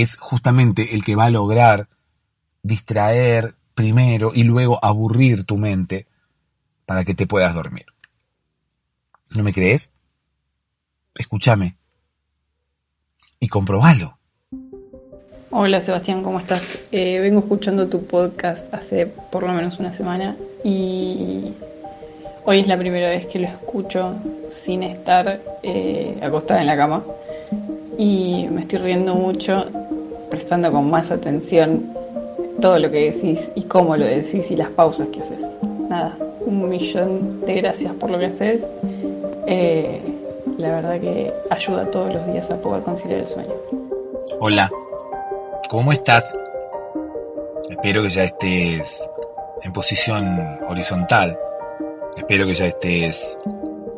es justamente el que va a lograr distraer primero y luego aburrir tu mente para que te puedas dormir. ¿No me crees? Escúchame y comprobalo. Hola Sebastián, ¿cómo estás? Eh, vengo escuchando tu podcast hace por lo menos una semana y hoy es la primera vez que lo escucho sin estar eh, acostada en la cama y me estoy riendo mucho, prestando con más atención todo lo que decís y cómo lo decís y las pausas que haces. Nada, un millón de gracias por lo que haces. Eh, la verdad que ayuda todos los días a poder conciliar el sueño. Hola, ¿cómo estás? Espero que ya estés en posición horizontal. Espero que ya estés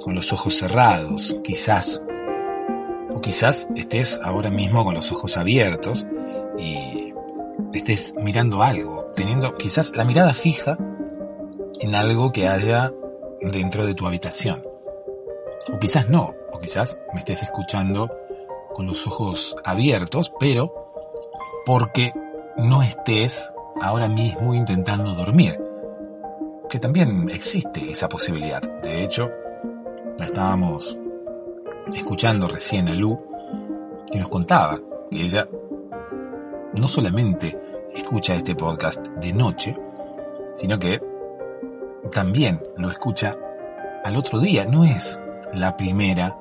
con los ojos cerrados, quizás. O quizás estés ahora mismo con los ojos abiertos y estés mirando algo, teniendo quizás la mirada fija en algo que haya dentro de tu habitación. O quizás no, o quizás me estés escuchando con los ojos abiertos, pero porque no estés ahora mismo intentando dormir. Que también existe esa posibilidad. De hecho, la estábamos escuchando recién a Lu, que nos contaba que ella no solamente escucha este podcast de noche, sino que también lo escucha al otro día, no es la primera,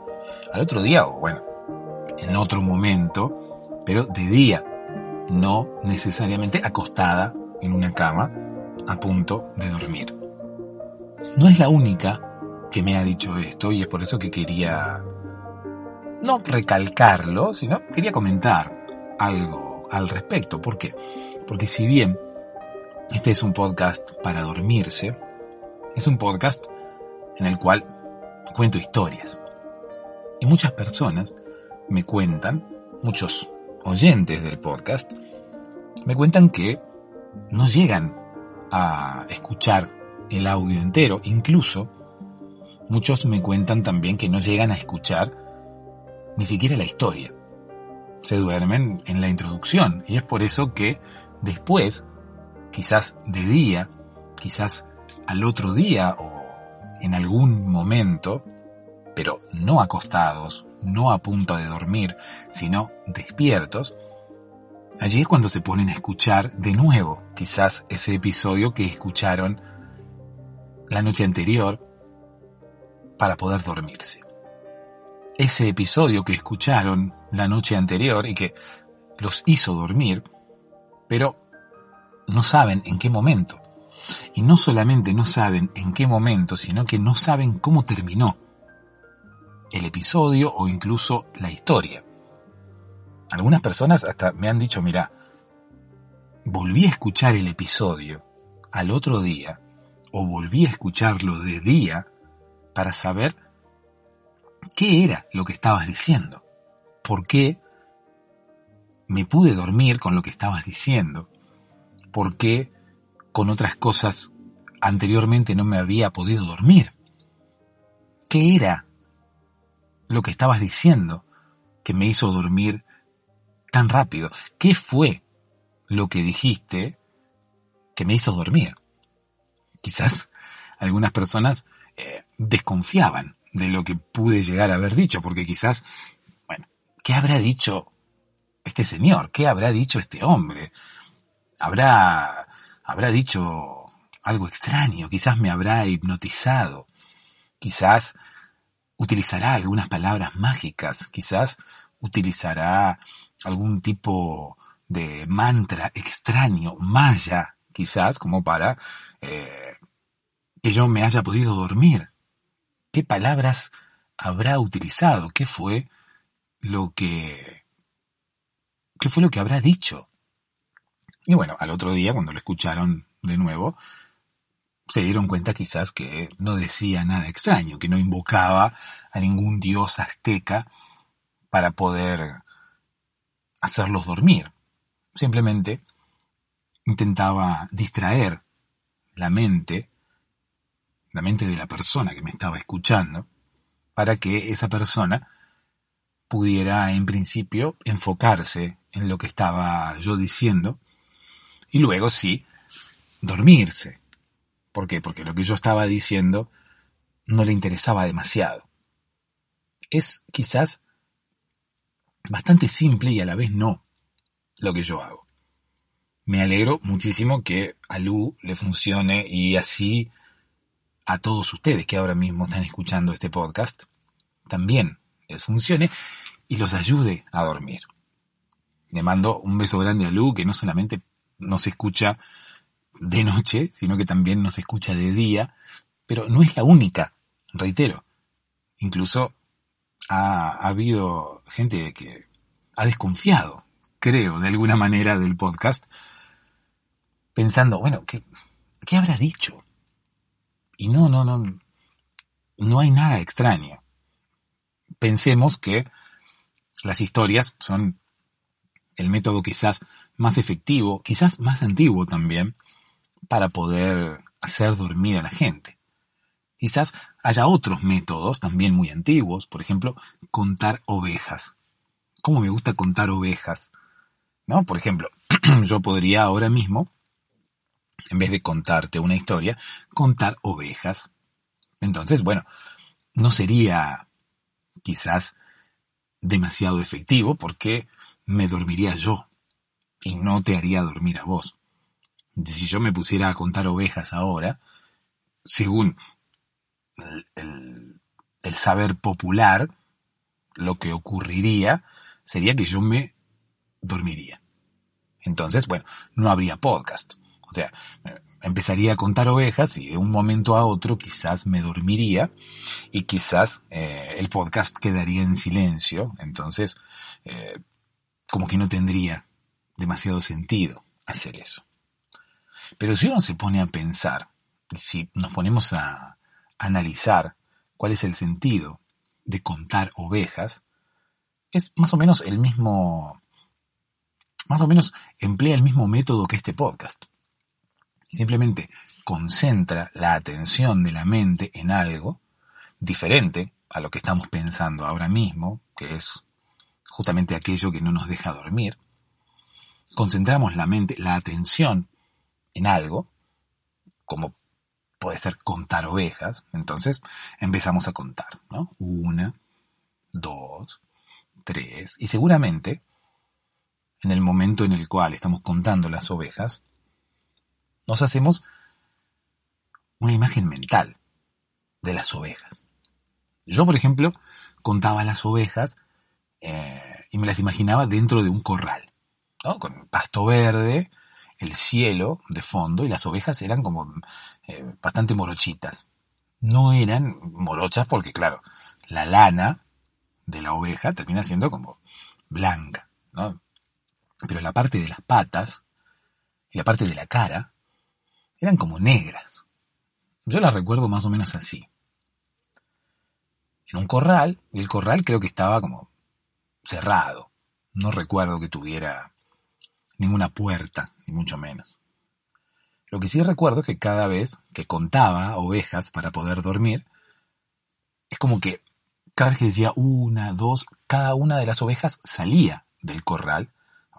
al otro día o bueno, en otro momento, pero de día, no necesariamente acostada en una cama a punto de dormir. No es la única que me ha dicho esto y es por eso que quería no recalcarlo, sino quería comentar algo al respecto. ¿Por qué? Porque si bien este es un podcast para dormirse, es un podcast en el cual cuento historias. Y muchas personas me cuentan, muchos oyentes del podcast, me cuentan que no llegan a escuchar el audio entero. Incluso muchos me cuentan también que no llegan a escuchar ni siquiera la historia. Se duermen en la introducción y es por eso que después, quizás de día, quizás al otro día o en algún momento, pero no acostados, no a punto de dormir, sino despiertos, allí es cuando se ponen a escuchar de nuevo quizás ese episodio que escucharon la noche anterior para poder dormirse. Ese episodio que escucharon la noche anterior y que los hizo dormir, pero no saben en qué momento. Y no solamente no saben en qué momento, sino que no saben cómo terminó el episodio o incluso la historia. Algunas personas hasta me han dicho, mira, volví a escuchar el episodio al otro día o volví a escucharlo de día para saber qué era lo que estabas diciendo, por qué me pude dormir con lo que estabas diciendo, por qué con otras cosas anteriormente no me había podido dormir. ¿Qué era lo que estabas diciendo que me hizo dormir tan rápido? ¿Qué fue lo que dijiste que me hizo dormir? Quizás algunas personas eh, desconfiaban de lo que pude llegar a haber dicho, porque quizás, ¿qué habrá dicho este señor? ¿Qué habrá dicho este hombre? ¿Habrá, habrá dicho algo extraño? Quizás me habrá hipnotizado. Quizás utilizará algunas palabras mágicas. Quizás utilizará algún tipo de mantra extraño, maya, quizás, como para eh, que yo me haya podido dormir. ¿Qué palabras habrá utilizado? ¿Qué fue lo que... ¿Qué fue lo que habrá dicho? Y bueno, al otro día, cuando lo escucharon de nuevo, se dieron cuenta quizás que no decía nada extraño, que no invocaba a ningún dios azteca para poder hacerlos dormir. Simplemente intentaba distraer la mente la mente de la persona que me estaba escuchando, para que esa persona pudiera en principio enfocarse en lo que estaba yo diciendo y luego sí dormirse. ¿Por qué? Porque lo que yo estaba diciendo no le interesaba demasiado. Es quizás bastante simple y a la vez no lo que yo hago. Me alegro muchísimo que a Lu le funcione y así a todos ustedes que ahora mismo están escuchando este podcast también les funcione y los ayude a dormir. Le mando un beso grande a Lu, que no solamente nos escucha de noche, sino que también nos escucha de día, pero no es la única, reitero. Incluso ha, habido gente que ha desconfiado, creo, de alguna manera del podcast, pensando, bueno, ¿qué, qué habrá dicho? Y no, no, no, no hay nada extraño. Pensemos que las historias son el método quizás más efectivo, quizás más antiguo también, para poder hacer dormir a la gente. Quizás haya otros métodos también muy antiguos, por ejemplo, contar ovejas. ¿Cómo me gusta contar ovejas? ¿No? Por ejemplo, yo podría ahora mismo en vez de contarte una historia, contar ovejas. Entonces, bueno, no sería quizás demasiado efectivo porque me dormiría yo y no te haría dormir a vos. Si yo me pusiera a contar ovejas ahora, según el, saber popular, lo que ocurriría sería que yo me dormiría. Entonces, bueno, no habría podcast. O sea, empezaría a contar ovejas y de un momento a otro quizás me dormiría y quizás eh, el podcast quedaría en silencio. Entonces, eh, como que no tendría demasiado sentido hacer eso. Pero si uno se pone a pensar, si nos ponemos a analizar cuál es el sentido de contar ovejas, es más o menos el mismo, más o menos emplea el mismo método que este podcast simplemente concentra la atención de la mente en algo diferente a lo que estamos pensando ahora mismo, que es justamente aquello que no nos deja dormir, concentramos la mente, la atención en algo, como puede ser contar ovejas, entonces empezamos a contar, ¿no? Una, dos, tres, y seguramente en el momento en el cual estamos contando las ovejas, nos hacemos una imagen mental de las ovejas. Yo, por ejemplo, contaba las ovejas eh, y me las imaginaba dentro de un corral, con pasto verde el cielo de fondo y las ovejas eran como eh, bastante morochitas. No eran morochas porque, claro, la lana de la oveja termina siendo como blanca, ¿no? Pero la parte de las patas y la parte de la cara eran como negras. Yo las recuerdo más o menos así. En un corral, y el corral creo que estaba como cerrado. No recuerdo que tuviera ninguna puerta, ni mucho menos. Lo que sí recuerdo es que cada vez que contaba ovejas para poder dormir, es como que cada vez que decía una, dos, cada una de las ovejas salía del corral.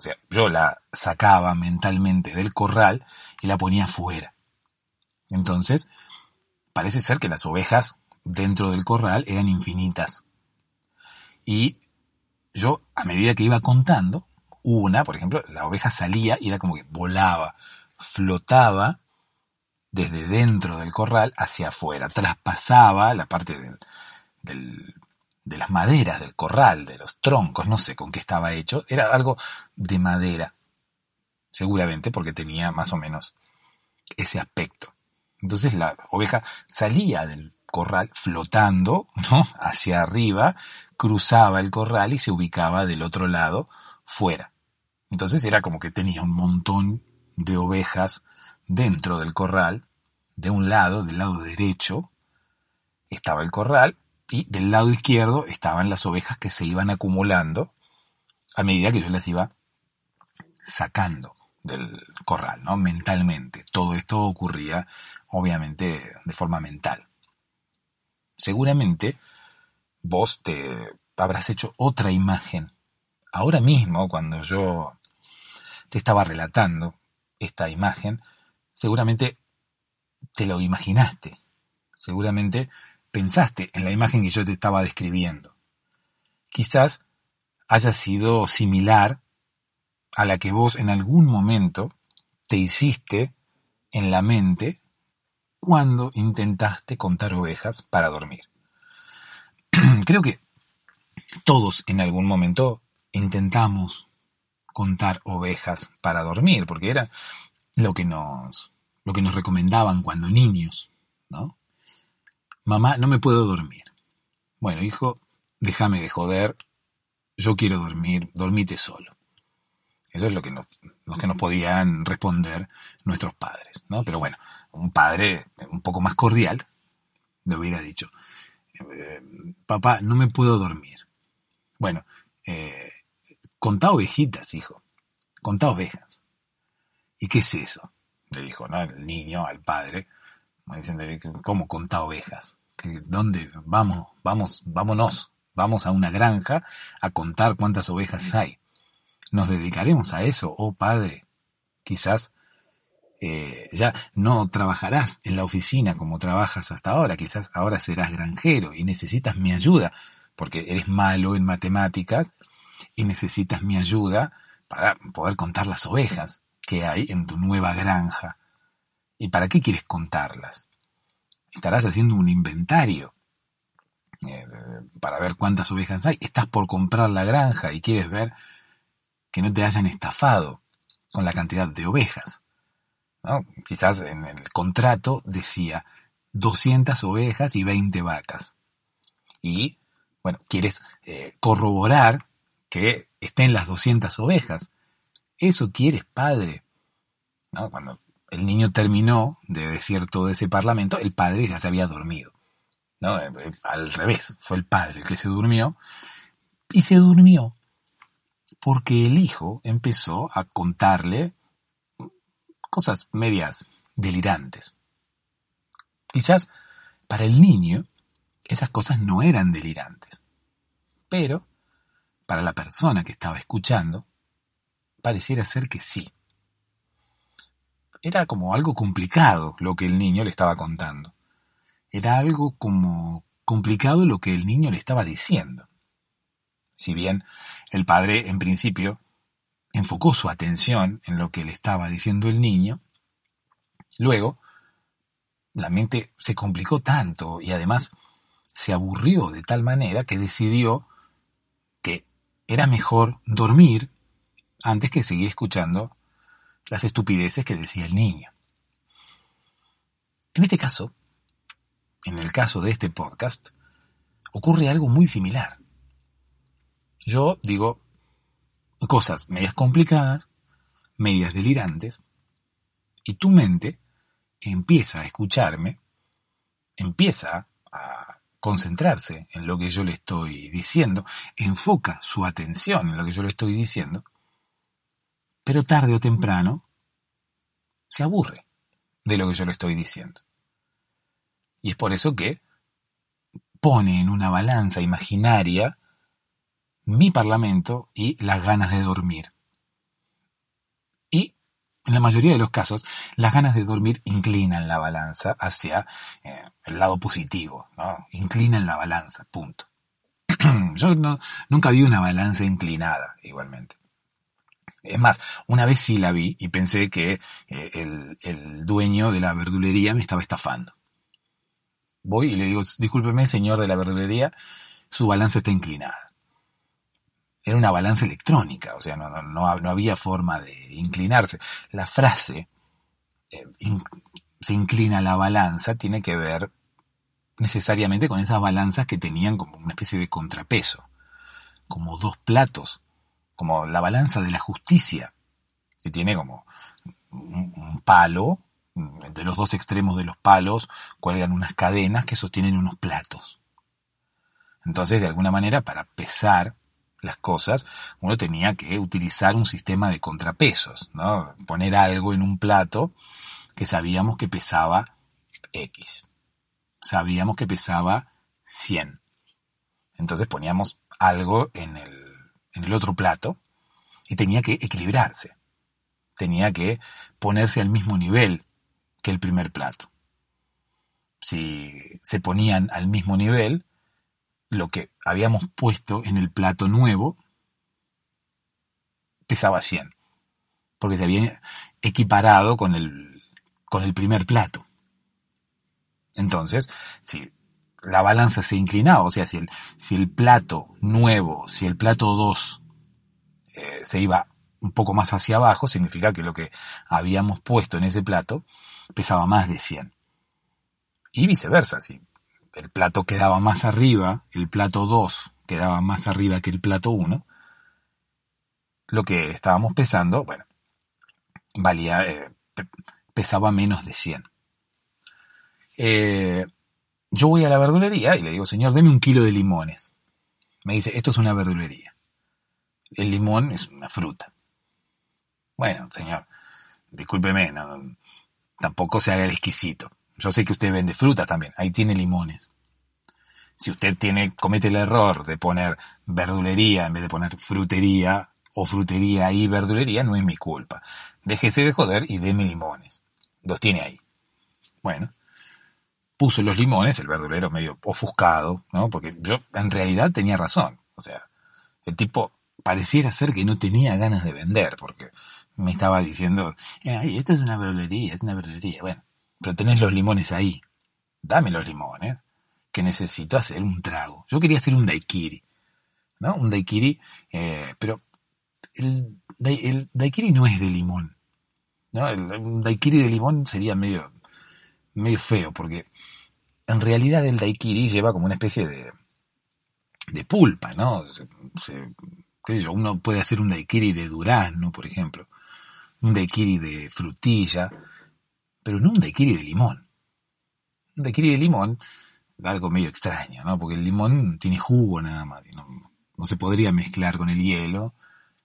O sea, yo la sacaba mentalmente del corral y la ponía fuera. Entonces, parece ser que las ovejas dentro del corral eran infinitas. Y yo, a medida que iba contando, una, por ejemplo, la oveja salía y era como que volaba, flotaba desde dentro del corral hacia afuera, traspasaba la parte del, de las maderas del corral, de los troncos, no sé con qué estaba hecho, era algo de madera, seguramente porque tenía más o menos ese aspecto. Entonces la oveja salía del corral flotando, ¿no? Hacia arriba, cruzaba el corral y se ubicaba del otro lado, fuera. Entonces era como que tenía un montón de ovejas dentro del corral, de un lado, del lado derecho, estaba el corral y del lado izquierdo estaban las ovejas que se iban acumulando a medida que yo las iba sacando del corral, ¿no? Mentalmente. Todo esto ocurría, obviamente, de forma mental. Seguramente vos te habrás hecho otra imagen. Ahora mismo, cuando yo te estaba relatando esta imagen, seguramente te lo imaginaste. Seguramente pensaste en la imagen que yo te estaba describiendo. Quizás haya sido similar a la que vos en algún momento te hiciste en la mente cuando intentaste contar ovejas para dormir. Creo que todos en algún momento intentamos contar ovejas para dormir, porque era lo que nos, lo que nos recomendaban cuando niños, ¿no? Mamá, no me puedo dormir. Bueno, hijo, déjame de joder, yo quiero dormir, dormite solo. Eso es lo que nos, que nos podían responder nuestros padres, ¿no? Pero bueno, un padre un poco más cordial le hubiera dicho, eh, papá, no me puedo dormir. Bueno, eh, contá ovejitas, hijo, contá ovejas. ¿Y qué es eso? Le dijo, ¿no? El niño al padre, ¿cómo contá ovejas? ¿Dónde? Vamos, vamos, vámonos, vamos a una granja a contar cuántas ovejas hay. Nos dedicaremos a eso, oh padre. Quizás eh, ya no trabajarás en la oficina como trabajas hasta ahora, quizás ahora serás granjero y necesitas mi ayuda, porque eres malo en matemáticas y necesitas mi ayuda para poder contar las ovejas que hay en tu nueva granja. ¿Y para qué quieres contarlas? Estarás haciendo un inventario eh, para ver cuántas ovejas hay. Estás por comprar la granja y quieres ver que no te hayan estafado con la cantidad de ovejas. Quizás en el contrato decía 200 ovejas y 20 vacas. Y, bueno, quieres eh, corroborar que estén las 200 ovejas. Eso quieres, padre. Cuando el niño terminó de decir todo ese parlamento, el padre ya se había dormido. ¿no? Al revés, fue el padre el que se durmió. Y se durmió porque el hijo empezó a contarle cosas medias delirantes. Quizás para el niño esas cosas no eran delirantes, pero para la persona que estaba escuchando pareciera ser que sí. Era como algo complicado lo que el niño le estaba contando. Era algo como complicado lo que el niño le estaba diciendo. Si bien el padre en principio enfocó su atención en lo que le estaba diciendo el niño, luego la mente se complicó tanto y además se aburrió de tal manera que decidió que era mejor dormir antes que seguir escuchando las estupideces que decía el niño. En este caso, en el caso de este podcast, ocurre algo muy similar. Yo digo cosas medias complicadas, medias delirantes, y tu mente empieza a escucharme, empieza a concentrarse en lo que yo le estoy diciendo, enfoca su atención en lo que yo le estoy diciendo, pero tarde o temprano se aburre de lo que yo le estoy diciendo. Y es por eso que pone en una balanza imaginaria mi parlamento y las ganas de dormir. Y en la mayoría de los casos, las ganas de dormir inclinan la balanza hacia eh, el lado positivo, ¿no? inclinan la balanza, punto. Yo nunca vi una balanza inclinada, igualmente. Es más, una vez sí la vi y pensé que eh, el, el dueño de la verdulería me estaba estafando. Voy y le digo, discúlpeme, señor de la verdulería, su balanza está inclinada. Era una balanza electrónica, o sea, no, no, no, había forma de inclinarse. La frase, eh, se inclina la balanza, tiene que ver necesariamente con esas balanzas que tenían como una especie de contrapeso, como dos platos, como la balanza de la justicia, que tiene como un palo de los dos extremos de los palos cuelgan unas cadenas que sostienen unos platos. Entonces, de alguna manera, para pesar las cosas, uno tenía que utilizar un sistema de contrapesos, ¿no? Poner algo en un plato que sabíamos que pesaba X. Sabíamos que pesaba 100. Entonces poníamos algo en el, en el otro plato y tenía que equilibrarse. Tenía que ponerse al mismo nivel que el primer plato. Si se ponían al mismo nivel, lo que habíamos puesto en el plato nuevo pesaba 100, porque se había equiparado con el, con el primer plato. Entonces, si la balanza se inclinaba, o sea, si el, si el plato nuevo, si el plato 2 eh, se iba un poco más hacia abajo, significa que lo que habíamos puesto en ese plato pesaba más de 100. Y viceversa, si el plato quedaba más arriba, el plato 2 quedaba más arriba que el plato 1, lo que estábamos pesando, bueno, valía, eh, pesaba menos de 100. Eh, yo voy a la verdulería y le digo, señor, deme un kilo de limones. Me dice, esto es una verdulería. El limón es una fruta. Bueno, señor, discúlpeme, no, tampoco se haga el exquisito. Yo sé que usted vende fruta también, ahí tiene limones. Si usted tiene, comete el error de poner verdulería en vez de poner frutería, o frutería y verdulería, no es mi culpa. Déjese de joder y deme limones. Los tiene ahí. Bueno, puso los limones, el verdulero medio ofuscado, ¿no? Porque yo en realidad tenía razón. O sea, el tipo pareciera ser que no tenía ganas de vender, porque me estaba diciendo, Ay, esto es una verdulería, es una verdulería. Bueno, pero tenés los limones ahí. Dame los limones, que necesito hacer un trago. Yo quería hacer un daiquiri, ¿no? Un daiquiri, eh, pero el, el, daiquiri no es de limón, ¿no? El, un daiquiri de limón sería medio, medio feo, porque en realidad el daiquiri lleva como una especie de, de pulpa, ¿no? qué yo, uno puede hacer un daiquiri de durazno, por ejemplo un daiquiri de frutilla, pero no un daiquiri de limón. Un daiquiri de limón, algo medio extraño, ¿no? Porque el limón tiene jugo nada más, no, no se podría mezclar con el hielo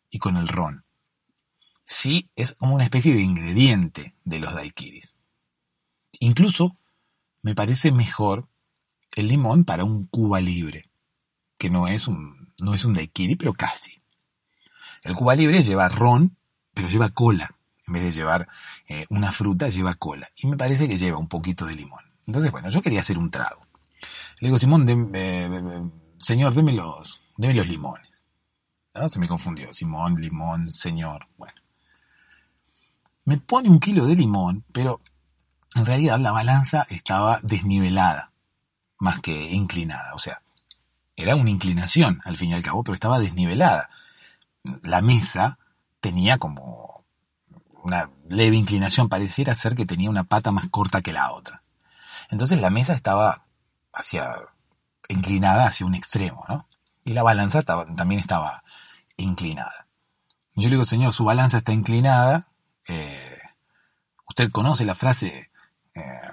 y con el ron. Sí, es como una especie de ingrediente de los daiquiris. Incluso me parece mejor el limón para un Cuba libre, que no es un, no es un daiquiri, pero casi. El Cuba libre lleva ron pero lleva cola. En vez de llevar eh, una fruta, lleva cola. Y me parece que lleva un poquito de limón. Entonces, bueno, yo quería hacer un trago. Le digo, Simón, eh, señor, déme los, los limones. Se me confundió. Simón, limón, señor. Bueno. Me pone un kilo de limón, pero en realidad la balanza estaba desnivelada, más que inclinada. O sea, era una inclinación al fin y al cabo, pero estaba desnivelada. La mesa tenía como una leve inclinación, pareciera ser que tenía una pata más corta que la otra. Entonces la mesa estaba hacia, inclinada hacia un extremo, ¿no? Y la balanza también estaba inclinada. Yo le digo, señor, su balanza está inclinada. Eh, usted conoce la frase, eh,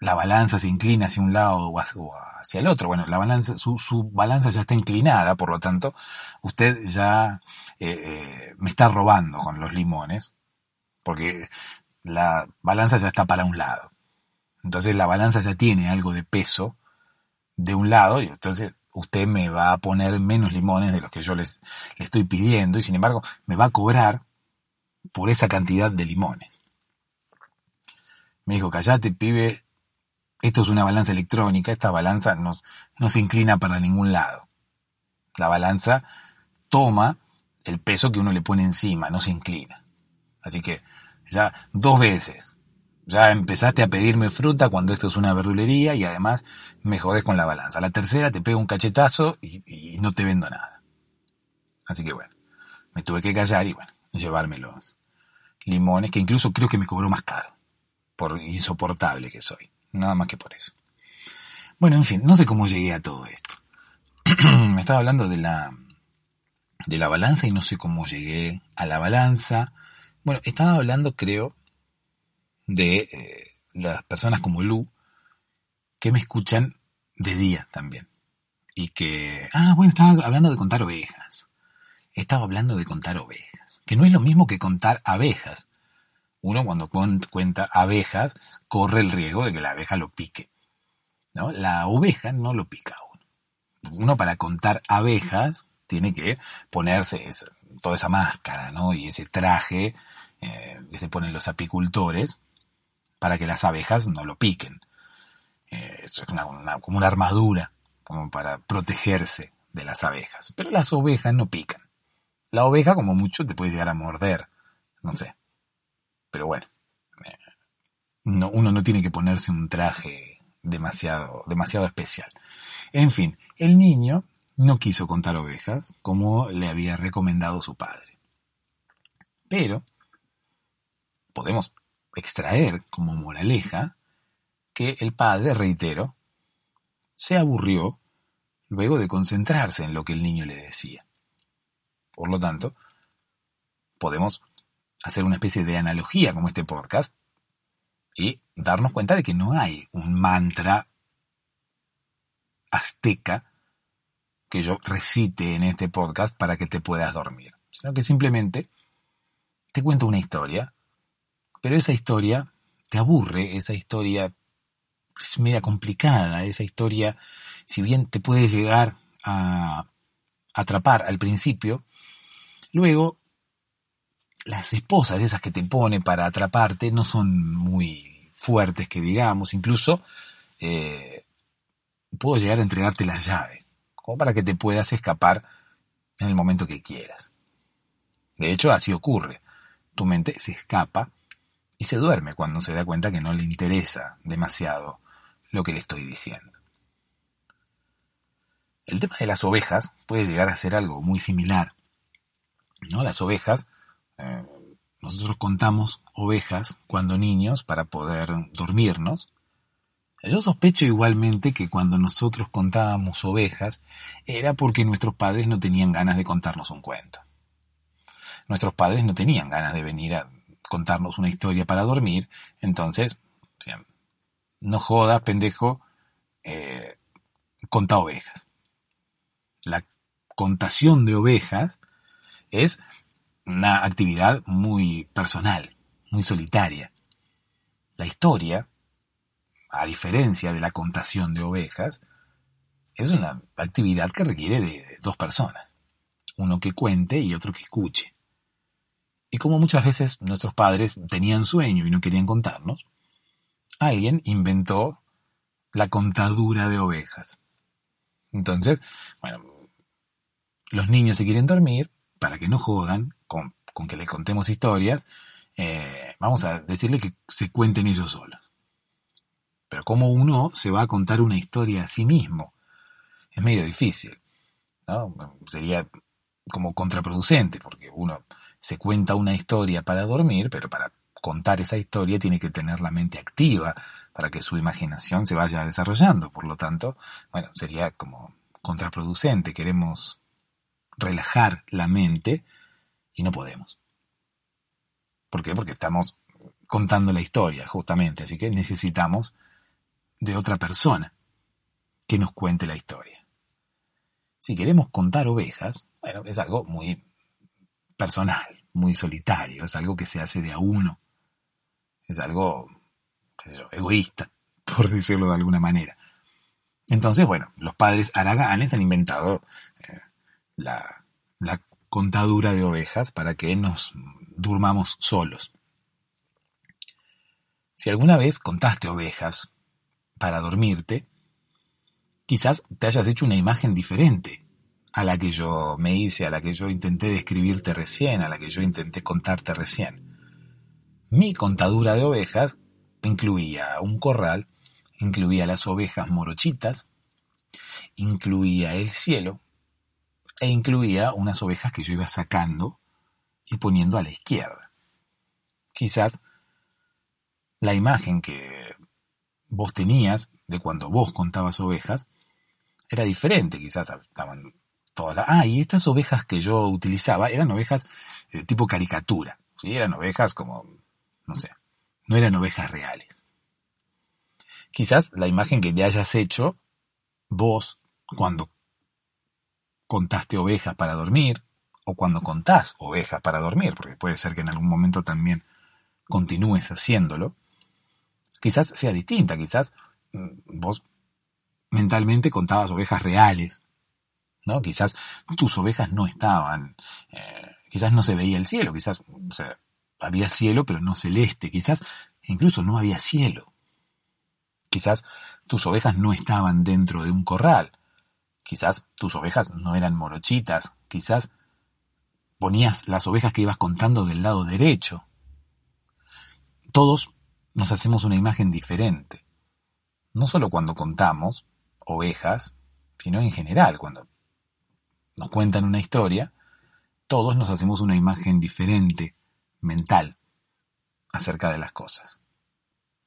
la balanza se inclina hacia un lado o hacia el otro. Bueno, la balanza, su, su balanza ya está inclinada, por lo tanto, usted ya eh, me está robando con los limones, porque la balanza ya está para un lado. Entonces la balanza ya tiene algo de peso de un lado y entonces usted me va a poner menos limones de los que yo les, le estoy pidiendo y sin embargo me va a cobrar por esa cantidad de limones. Me dijo, callate, pibe, esto es una balanza electrónica, esta balanza no, no se inclina para ningún lado. La balanza toma el peso que uno le pone encima, no se inclina. Así que ya dos veces ya empezaste a pedirme fruta cuando esto es una verdulería y además me jodes con la balanza. La tercera te pego un cachetazo y, no te vendo nada. Así que bueno, me tuve que callar y bueno, llevarme los limones, que incluso creo que me cobró más caro, por insoportable que soy. Nada más que por eso. Bueno, en fin, no sé cómo llegué a todo esto. me estaba hablando de la, de la balanza y no sé cómo llegué a la balanza. Bueno, estaba hablando, creo, de eh, las personas como Lu que me escuchan de día también. Y que, ah, bueno, estaba hablando de contar ovejas. Estaba hablando de contar ovejas. Que no es lo mismo que contar abejas. Uno cuando cuenta abejas corre el riesgo de que la abeja lo pique. ¿no? La oveja no lo pica uno. Uno para contar abejas tiene que ponerse toda esa máscara, ¿no? Y ese traje eh, que se ponen los apicultores para que las abejas no lo piquen. Eh, es como una armadura, como para protegerse de las abejas. Pero las ovejas no pican. La oveja, como mucho, te puede llegar a morder. No sé. Pero bueno. Eh, no, uno no tiene que ponerse un traje demasiado, demasiado especial. En fin, el niño no quiso contar ovejas como le había recomendado su padre. Pero podemos extraer como moraleja que el padre, reitero, se aburrió luego de concentrarse en lo que el niño le decía. Por lo tanto, podemos hacer una especie de analogía como este podcast y darnos cuenta de que no hay un mantra azteca que yo recite en este podcast para que te puedas dormir, sino que simplemente te cuento una historia pero esa historia te aburre, esa historia es media complicada, esa historia, si bien te puede llegar a atrapar al principio, luego las esposas esas que te pone para atraparte no son muy fuertes que digamos, incluso eh, puedo llegar a entregarte la llave, como para que te puedas escapar en el momento que quieras. De hecho, así ocurre. Tu mente se escapa y se duerme cuando se da cuenta que no le interesa demasiado lo que le estoy diciendo. El tema de las ovejas puede llegar a ser algo muy similar. ¿no? Las ovejas, eh, nosotros contamos ovejas cuando niños para poder dormirnos. Yo sospecho igualmente que cuando nosotros contábamos ovejas era porque nuestros padres no tenían ganas de contarnos un cuento. Nuestros padres no tenían ganas de venir a contarnos una historia para dormir, entonces, no jodas, pendejo, eh, conta ovejas. La contación de ovejas es una actividad muy personal, muy solitaria. La historia, a diferencia de la contación de ovejas, es una actividad que requiere de dos personas, uno que cuente y otro que escuche. Y como muchas veces nuestros padres tenían sueño y no querían contarnos, alguien inventó la contadura de ovejas. Entonces, bueno, los niños se quieren dormir, para que no jodan con, que les contemos historias, eh, vamos a decirle que se cuenten ellos solos. Pero como uno se va a contar una historia a sí mismo, es medio difícil. ¿no? Sería como contraproducente, porque uno se cuenta una historia para dormir, pero para contar esa historia tiene que tener la mente activa para que su imaginación se vaya desarrollando. Por lo tanto, bueno, sería como contraproducente. Queremos relajar la mente y no podemos. ¿Por qué? Porque estamos contando la historia, justamente. Así que necesitamos de otra persona que nos cuente la historia. Si queremos contar ovejas, bueno, es algo muy personal, muy solitario, es algo que se hace de a uno, es algo egoísta, por decirlo de alguna manera. Entonces, bueno, los padres araganes han inventado eh, la contadura de ovejas para que nos durmamos solos. Si alguna vez contaste ovejas para dormirte, quizás te hayas hecho una imagen diferente a la que yo me hice, a la que yo intenté describirte recién, a la que yo intenté contarte recién. Mi contadura de ovejas incluía un corral, incluía las ovejas morochitas, incluía el cielo e incluía unas ovejas que yo iba sacando y poniendo a la izquierda. Quizás la imagen que vos tenías de cuando vos contabas ovejas era diferente, quizás estaban Ah, y estas ovejas que yo utilizaba eran ovejas de tipo caricatura. ¿sí? Eran ovejas como, no sé, no eran ovejas reales. Quizás la imagen que te hayas hecho vos cuando contaste ovejas para dormir, o cuando contás ovejas para dormir, porque puede ser que en algún momento también continúes haciéndolo, quizás sea distinta, quizás mm, vos mentalmente contabas ovejas reales, ¿no? Quizás tus ovejas no estaban, eh, quizás no se veía el cielo, quizás había cielo pero no celeste, quizás incluso no había cielo. Quizás tus ovejas no estaban dentro de un corral, quizás tus ovejas no eran morochitas, quizás ponías las ovejas que ibas contando del lado derecho. Todos nos hacemos una imagen diferente, no solo cuando contamos ovejas, sino en general, cuando nos cuentan una historia, todos nos hacemos una imagen diferente, mental, acerca de las cosas,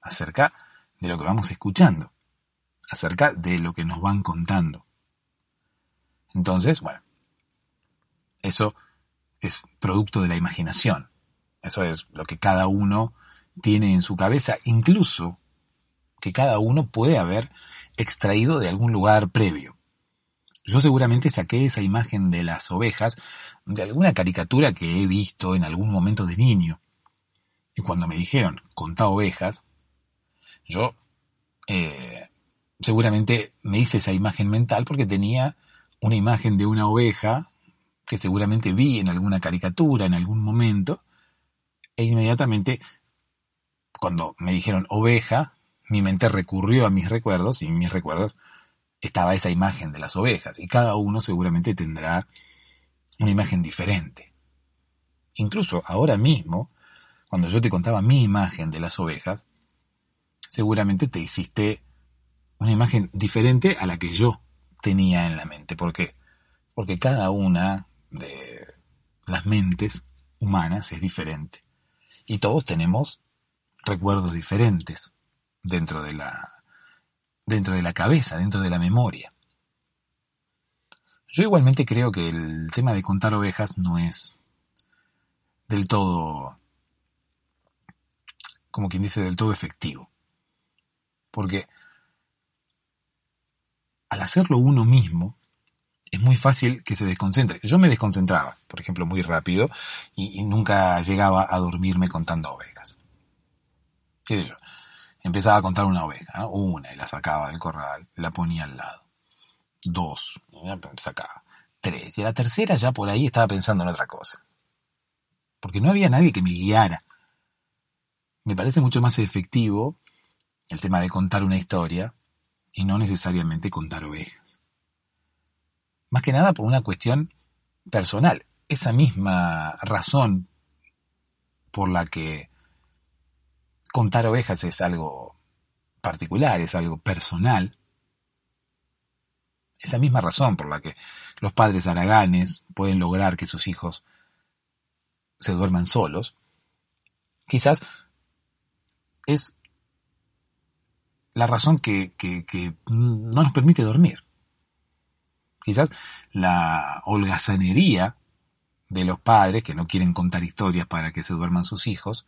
acerca de lo que vamos escuchando, acerca de lo que nos van contando. Entonces, bueno, eso es producto de la imaginación, eso es lo que cada uno tiene en su cabeza, incluso que cada uno puede haber extraído de algún lugar previo. Yo seguramente saqué esa imagen de las ovejas de alguna caricatura que he visto en algún momento de niño. Y cuando me dijeron, contá ovejas, yo eh, seguramente me hice esa imagen mental porque tenía una imagen de una oveja que seguramente vi en alguna caricatura en algún momento, e inmediatamente cuando me dijeron oveja, mi mente recurrió a mis recuerdos y mis recuerdos estaba esa imagen de las ovejas y cada uno seguramente tendrá una imagen diferente. Incluso ahora mismo, cuando yo te contaba mi imagen de las ovejas, seguramente te hiciste una imagen diferente a la que yo tenía en la mente. ¿Por qué? Porque cada una de las mentes humanas es diferente. Y todos tenemos recuerdos diferentes dentro de la dentro de la cabeza, dentro de la memoria. Yo igualmente creo que el tema de contar ovejas no es del todo, como quien dice, del todo efectivo. Porque al hacerlo uno mismo, es muy fácil que se desconcentre. Yo me desconcentraba, por ejemplo, muy rápido y, nunca llegaba a dormirme contando ovejas. ¿Qué yo? empezaba a contar una oveja, una, y la sacaba del corral, la ponía al lado. Dos, sacaba. Tres, y la tercera ya por ahí estaba pensando en otra cosa. Porque no había nadie que me guiara. Me parece mucho más efectivo el tema de contar una historia y no necesariamente contar ovejas. Más que nada por una cuestión personal. Esa misma razón por la que contar ovejas es algo particular, es algo personal. Esa misma razón por la que los padres araganes pueden lograr que sus hijos se duerman solos, quizás es la razón que, no nos permite dormir. Quizás la holgazanería de los padres que no quieren contar historias para que se duerman sus hijos,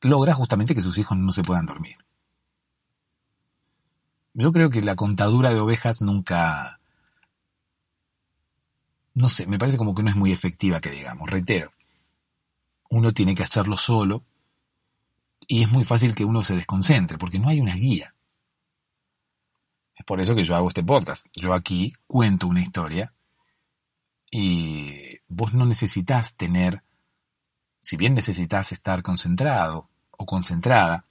logra justamente que sus hijos no se puedan dormir. Yo creo que la contadura de ovejas nunca... No sé, me parece como que no es muy efectiva que digamos, reitero. Uno tiene que hacerlo solo y es muy fácil que uno se desconcentre porque no hay una guía. Es por eso que yo hago este podcast. Yo aquí cuento una historia y vos no necesitas tener, si bien necesitas estar concentrado o concentrada,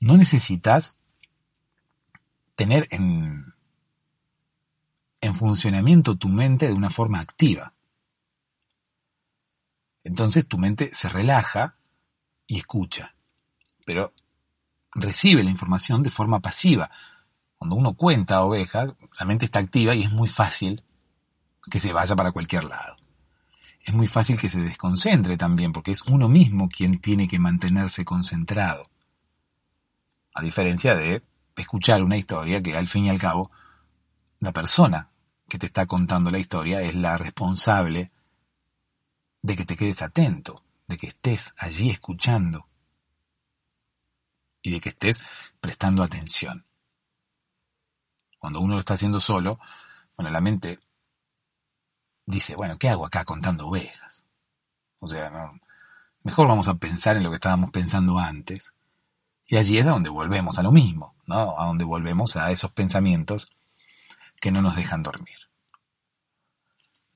no necesitas tener en, en funcionamiento tu mente de una forma activa. Entonces tu mente se relaja y escucha, pero recibe la información de forma pasiva. Cuando uno cuenta ovejas, la mente está activa y es muy fácil que se vaya para cualquier lado. Es muy fácil que se desconcentre también, porque es uno mismo quien tiene que mantenerse concentrado. A diferencia de escuchar una historia que al fin y al cabo la persona que te está contando la historia es la responsable de que te quedes atento, de que estés allí escuchando y de que estés prestando atención. Cuando uno lo está haciendo solo, bueno, la mente dice, bueno, ¿qué hago acá contando ovejas? O sea, no, mejor vamos a pensar en lo que estábamos pensando antes. Y allí es donde volvemos a lo mismo. A donde volvemos a esos pensamientos que no nos dejan dormir.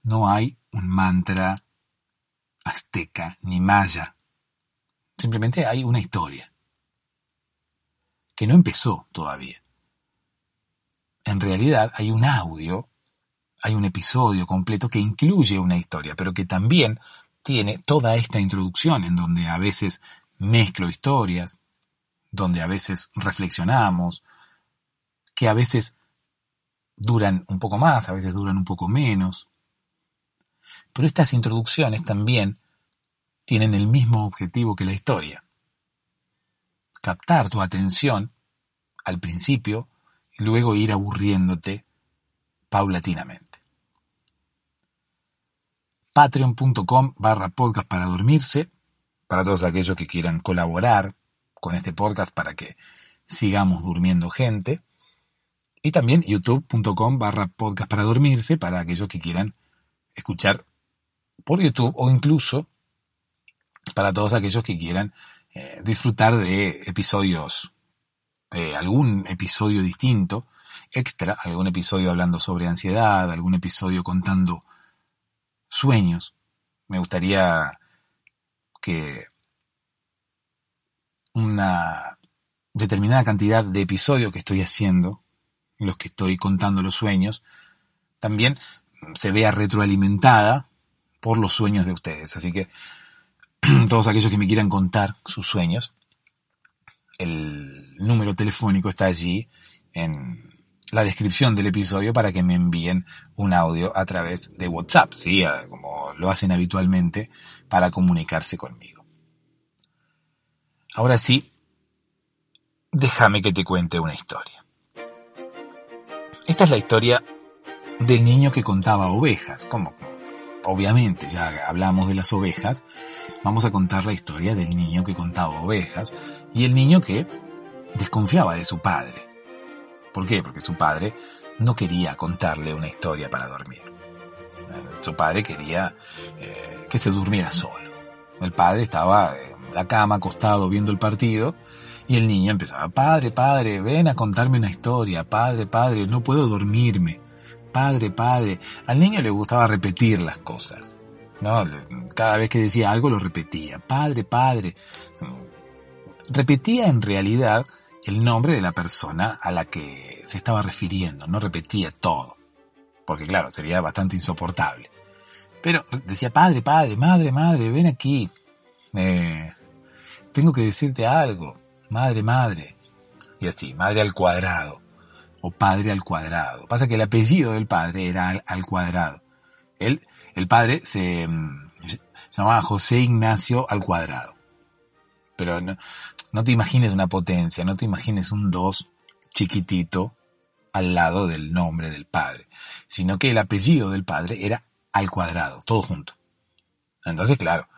No hay un mantra azteca ni maya. Simplemente hay una historia que no empezó todavía. En realidad hay un audio, hay un episodio completo que incluye una historia, pero que también tiene toda esta introducción en donde a veces mezclo historias, donde a veces reflexionamos, que a veces duran un poco más, a veces duran un poco menos. Pero estas introducciones también tienen el mismo objetivo que la historia. Captar tu atención al principio y luego ir aburriéndote paulatinamente. Patreon.com barra podcast para dormirse, para todos aquellos que quieran colaborar con este podcast para que sigamos durmiendo gente. Y también youtube.com barra podcast para dormirse para aquellos que quieran escuchar por YouTube o incluso para todos aquellos que quieran eh, disfrutar de episodios, algún episodio distinto, extra, algún episodio hablando sobre ansiedad, algún episodio contando sueños. Me gustaría que una determinada cantidad de episodios que estoy haciendo, en los que estoy contando los sueños, también se vea retroalimentada por los sueños de ustedes. Así que todos aquellos que me quieran contar sus sueños, el número telefónico está allí en la descripción del episodio para que me envíen un audio a través de WhatsApp, ¿sí? como lo hacen habitualmente para comunicarse conmigo. Ahora sí, déjame que te cuente una historia. Esta es la historia del niño que contaba ovejas. Como obviamente ya hablamos de las ovejas, vamos a contar la historia del niño que contaba ovejas y el niño que desconfiaba de su padre. ¿Por qué? Porque su padre no quería contarle una historia para dormir. Eh, su padre quería eh, que se durmiera solo. El padre estaba eh, la cama acostado viendo el partido y el niño empezaba, padre, padre, ven a contarme una historia, padre, padre, no puedo dormirme, padre, padre. Al niño le gustaba repetir las cosas. ¿no? Cada vez que decía algo lo repetía, padre, padre. Repetía en realidad el nombre de la persona a la que se estaba refiriendo, no repetía todo, porque claro, sería bastante insoportable. Pero decía, padre, padre, madre, madre, ven aquí. Eh, tengo que decirte algo, madre, madre. Y así, madre al cuadrado, o padre al cuadrado. Pasa que el apellido del padre era al, cuadrado. Él El padre se mm, llamaba José Ignacio al cuadrado. Pero no, no te imagines una potencia, no te imagines un 2 chiquitito al lado del nombre del padre, sino que el apellido del padre era al cuadrado, todo junto. Entonces, claro,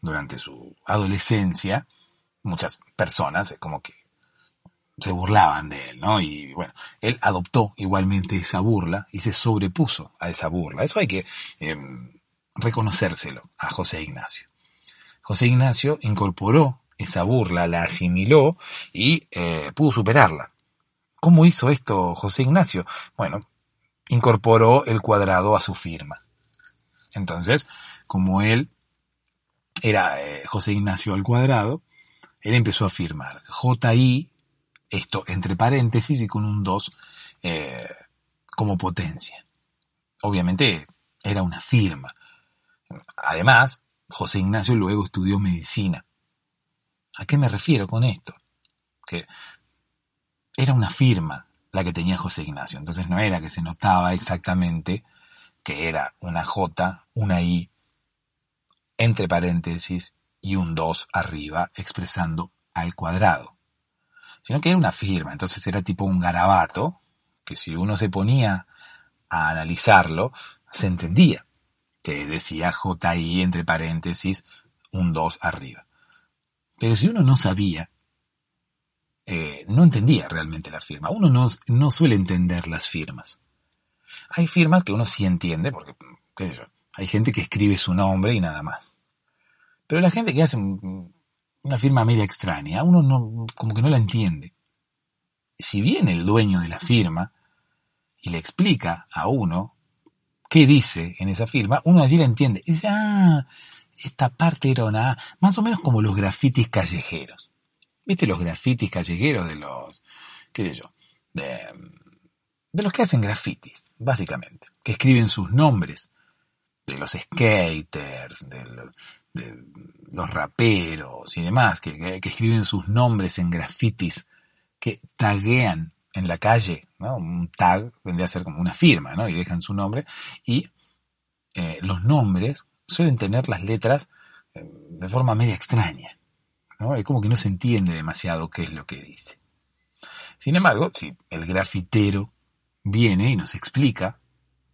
durante su adolescencia, muchas personas como que se burlaban de él, ¿no? Y bueno, él adoptó igualmente esa burla y se sobrepuso a esa burla. Eso hay que em, reconocérselo a José Ignacio. José Ignacio incorporó esa burla, la asimiló y eh, pudo superarla. ¿Cómo hizo esto José Ignacio? Bueno, incorporó el cuadrado a su firma. Entonces, como él era eh, José Ignacio al cuadrado, él empezó a firmar JI, esto entre paréntesis y con un 2 eh, como potencia. Obviamente era una firma. Además, José Ignacio luego estudió medicina. ¿A qué me refiero con esto? Que era una firma la que tenía José Ignacio, entonces no era que se notaba exactamente que era una J, una I, entre paréntesis y un 2 arriba expresando al cuadrado, sino que era una firma, entonces era tipo un garabato, que si uno se ponía a analizarlo, se entendía que decía JI entre paréntesis un 2 arriba. Pero si uno no sabía, eh, no entendía realmente la firma. Uno no, no suele entender las firmas. Hay firmas que uno sí entiende, porque, qué sé yo, hay gente que escribe su nombre y nada más. Pero la gente que hace una firma media extraña, uno no, como que no la entiende. Si viene el dueño de la firma y le explica a uno qué dice en esa firma, uno allí la entiende. Y dice, ah, esta parte era una... Más o menos como los grafitis callejeros. ¿Viste los grafitis callejeros de los... qué sé yo? De, de los que hacen grafitis, básicamente. Que escriben sus nombres. De los skaters, de los, raperos y demás, que, escriben sus nombres en grafitis, que taguean en la calle. Un tag vendría a ser como una firma, ¿no? Y dejan su nombre. Y eh, los nombres suelen tener las letras eh, de forma media extraña. Es como que no se entiende demasiado qué es lo que dice. Sin embargo, si el grafitero viene y nos explica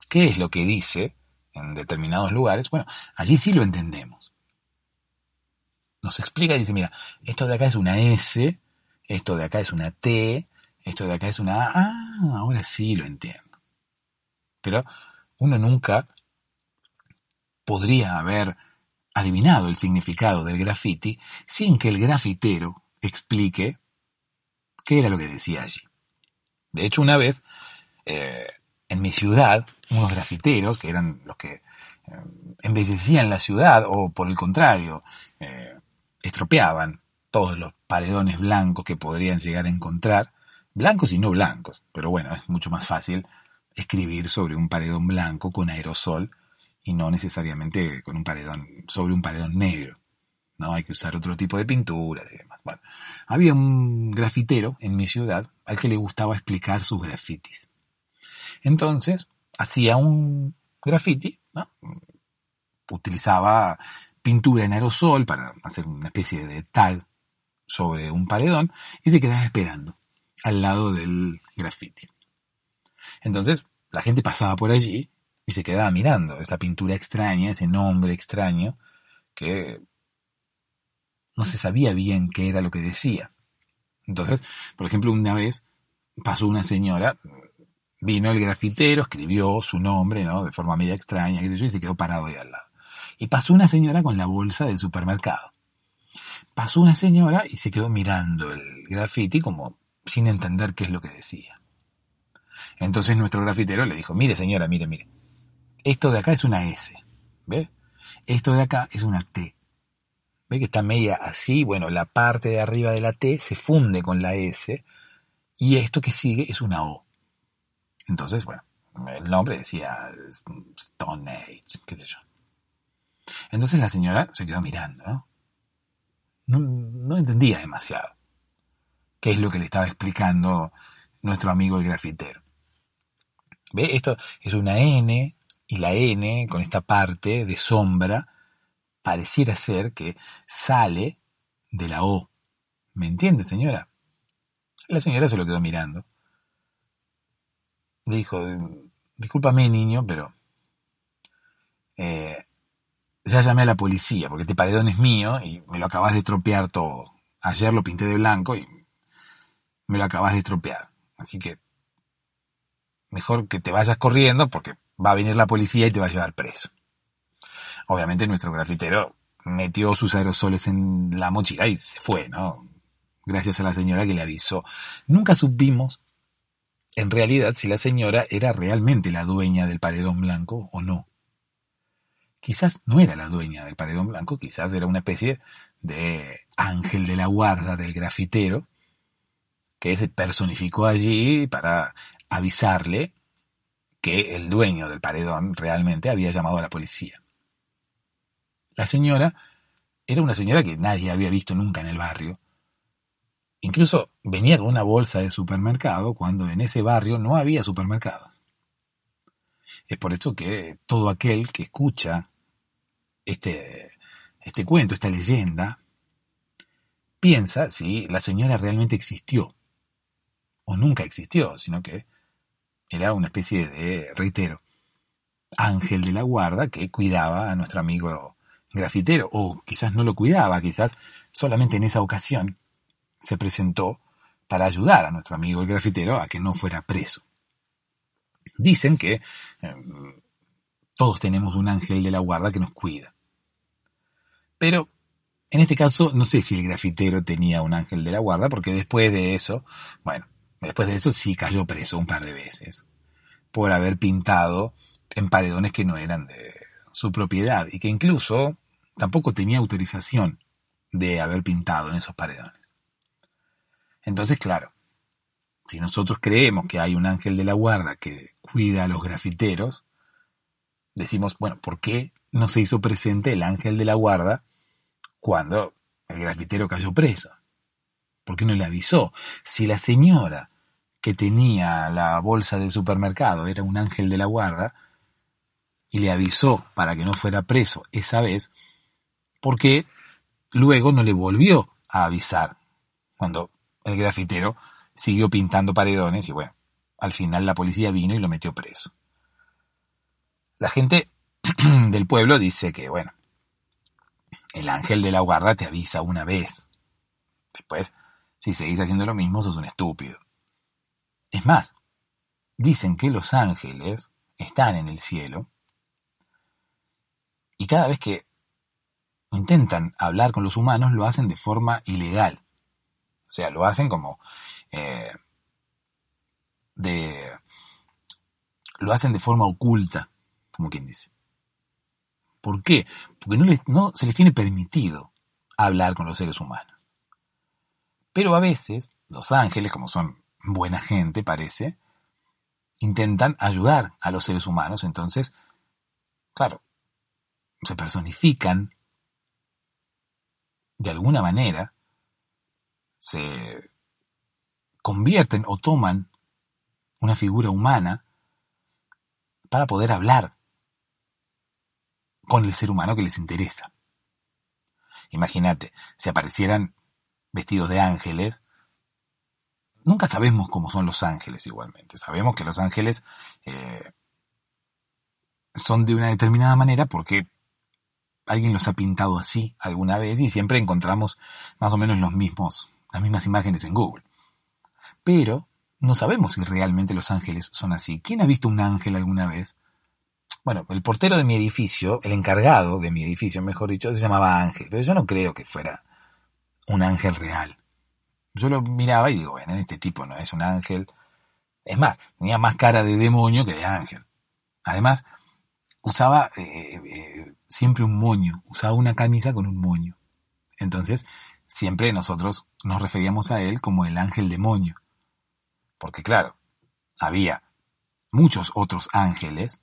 qué es lo que dice en determinados lugares, bueno, allí sí lo entendemos nos explica y dice, mira, esto de acá es una S, esto de acá es una T, esto de acá es una A, ah, ahora sí lo entiendo. Pero uno nunca podría haber adivinado el significado del graffiti sin que el grafitero explique qué era lo que decía allí. De hecho, una vez, eh, en mi ciudad, unos grafiteros, que eran los que eh, embellecían la ciudad, o por el contrario, eh, estropeaban todos los paredones blancos que podrían llegar a encontrar, blancos y no blancos, pero bueno, es mucho más fácil escribir sobre un paredón blanco con aerosol y no necesariamente con un paredón, sobre un paredón negro. ¿no? Hay que usar otro tipo de pinturas y demás. Había un grafitero en mi ciudad al que le gustaba explicar sus grafitis. Entonces, hacía un grafiti, ¿no? utilizaba pintura en aerosol para hacer una especie de tag sobre un paredón y se quedaba esperando al lado del graffiti. Entonces la gente pasaba por allí y se quedaba mirando esa pintura extraña, ese nombre extraño que no se sabía bien qué era lo que decía. Entonces, por ejemplo, una vez pasó una señora, vino el grafitero, escribió su nombre, ¿no? De forma media extraña, y se quedó parado ahí al lado. Y pasó una señora con la bolsa del supermercado. Pasó una señora y se quedó mirando el graffiti como sin entender qué es lo que decía. Entonces nuestro grafitero le dijo, mire señora, mire, mire, esto de acá es una S, ¿ve? Esto de acá es una T. ¿Ve que está media así? Bueno, la parte de arriba de la T se funde con la S y esto que sigue es una O. Entonces, bueno, el nombre decía Stone Age, qué sé yo. Entonces la señora se quedó mirando, ¿no? No, entendía demasiado qué es lo que le estaba explicando nuestro amigo el grafitero. ¿Ve? Esto es una N, Y la N, con esta parte de sombra, pareciera ser que sale de la O. ¿Me entiende, señora? La señora se lo quedó mirando. Le dijo, discúlpame, niño, pero eh, ya llamé a la policía porque este paredón es mío y me lo acabas de estropear todo. Ayer lo pinté de blanco y me lo acabas de estropear. Así que mejor que te vayas corriendo porque va a venir la policía y te va a llevar preso. Obviamente nuestro grafitero metió sus aerosoles en la mochila y se fue, ¿no? Gracias a la señora que le avisó. Nunca supimos, en realidad, si la señora era realmente la dueña del paredón blanco o no. Quizás no era la dueña del paredón blanco, quizás era una especie de ángel de la guarda del grafitero que se personificó allí para avisarle que el dueño del paredón realmente había llamado a la policía. La señora era una señora que nadie había visto nunca en el barrio. Incluso venía con una bolsa de supermercado cuando en ese barrio no había supermercados. Es por eso que todo aquel que escucha este, este cuento, esta leyenda, piensa si la señora realmente existió o nunca existió, sino que era una especie de, reitero, ángel de la guarda que cuidaba a nuestro amigo grafitero, o quizás no lo cuidaba, quizás solamente en esa ocasión se presentó para ayudar a nuestro amigo el grafitero a que no fuera preso. Dicen que em, todos tenemos un ángel de la guarda que nos cuida. Pero en este caso no sé si el grafitero tenía un ángel de la guarda, porque después de eso, bueno, Después de eso sí cayó preso un par de veces por haber pintado en paredones que no eran de su propiedad y que incluso tampoco tenía autorización de haber pintado en esos paredones. Entonces, claro, si nosotros creemos que hay un ángel de la guarda que cuida a los grafiteros, decimos, bueno, ¿por qué no se hizo presente el ángel de la guarda cuando el grafitero cayó preso? ¿Por qué no le avisó? Si la señora que tenía la bolsa del supermercado, era un ángel de la guarda, y le avisó para que no fuera preso esa vez, porque luego no le volvió a avisar cuando el grafitero siguió pintando paredones y bueno, al final la policía vino y lo metió preso. La gente del pueblo dice que, bueno, el ángel de la guarda te avisa una vez. Después, si seguís haciendo lo mismo, sos un estúpido. Es más, dicen que los ángeles están en el cielo y cada vez que intentan hablar con los humanos lo hacen de forma ilegal. O sea, lo hacen como eh, de lo hacen de forma oculta, como quien dice. ¿Por qué? Porque no, no se les tiene permitido hablar con los seres humanos. Pero a veces los ángeles, como son buena gente, parece, intentan ayudar a los seres humanos. Entonces, claro, se personifican de alguna manera, se convierten o toman una figura humana para poder hablar con el ser humano que les interesa. Imagínate, si aparecieran vestidos de ángeles, nunca sabemos cómo son los ángeles igualmente. Sabemos que los ángeles eh, son de una determinada manera porque alguien los ha pintado así alguna vez y siempre encontramos más o menos los mismos, las mismas imágenes en Google. Pero no sabemos si realmente los ángeles son así. ¿Quién ha visto un ángel alguna vez? Bueno, el portero de mi edificio, el encargado de mi edificio, mejor dicho, se llamaba Ángel, pero yo no creo que fuera un ángel real. Yo lo miraba y digo, bueno, este tipo no es un ángel. Es más, tenía más cara de demonio que de ángel. Además, usaba eh, eh, siempre un moño, usaba una camisa con un moño. Entonces, siempre nosotros nos referíamos a él como el ángel demonio. Porque claro, había muchos otros ángeles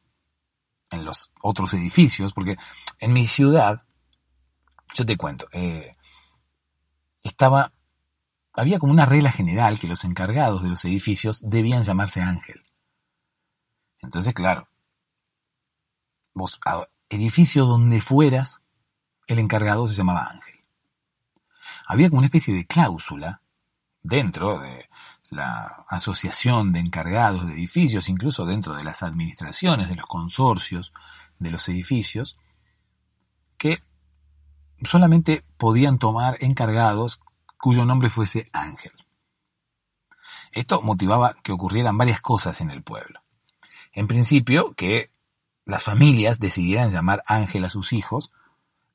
en los otros edificios, porque en mi ciudad, yo te cuento, eh, estaba había como una regla general que los encargados de los edificios debían llamarse Ángel. Entonces, claro, vos, edificio donde fueras, el encargado se llamaba Ángel. Había como una especie de cláusula dentro de la asociación de encargados de edificios, incluso dentro de las administraciones, de los consorcios de los edificios, que solamente podían tomar encargados cuyo nombre fuese Ángel. Esto motivaba que ocurrieran varias cosas en el pueblo. En principio, que las familias decidieran llamar Ángel a sus hijos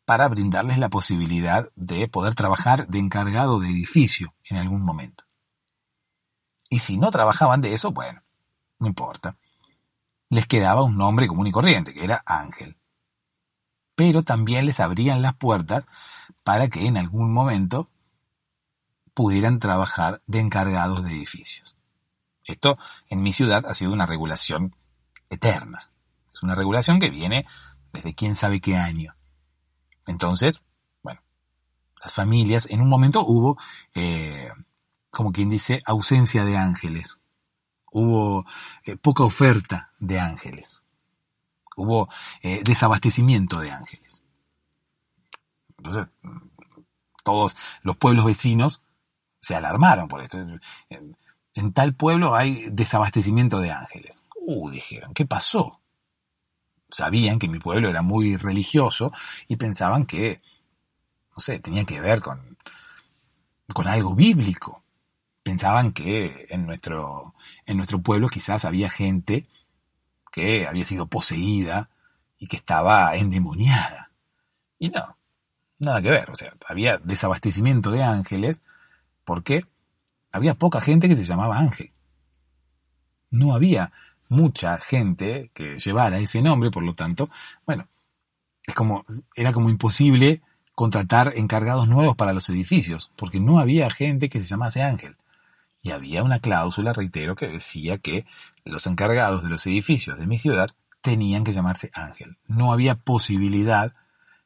para brindarles la posibilidad de poder trabajar de encargado de edificio en algún momento. Y si no trabajaban de eso, bueno, no importa. Les quedaba un nombre común y corriente, que era Ángel. Pero también les abrían las puertas para que en algún momento pudieran trabajar de encargados de edificios. Esto en mi ciudad ha sido una regulación eterna. Es una regulación que viene desde quién sabe qué año. Entonces, bueno, las familias, en un momento hubo, eh, como quien dice, ausencia de ángeles. Hubo eh, poca oferta de ángeles. Hubo eh, desabastecimiento de ángeles. Entonces, todos los pueblos vecinos se alarmaron por esto. En, tal pueblo hay desabastecimiento de ángeles. Uh, dijeron, ¿qué pasó? Sabían que mi pueblo era muy religioso y pensaban que, no sé, tenía que ver con, con algo bíblico. Pensaban que en nuestro, en nuestro pueblo quizás había gente que había sido poseída y que estaba endemoniada. Y no, nada que ver. O sea, había desabastecimiento de ángeles porque había poca gente que se llamaba Ángel. No había mucha gente que llevara ese nombre, por lo tanto, bueno, es como, era como imposible contratar encargados nuevos para los edificios, porque no había gente que se llamase Ángel. Y había una cláusula, reitero, que decía que los encargados de los edificios de mi ciudad tenían que llamarse Ángel. No había posibilidad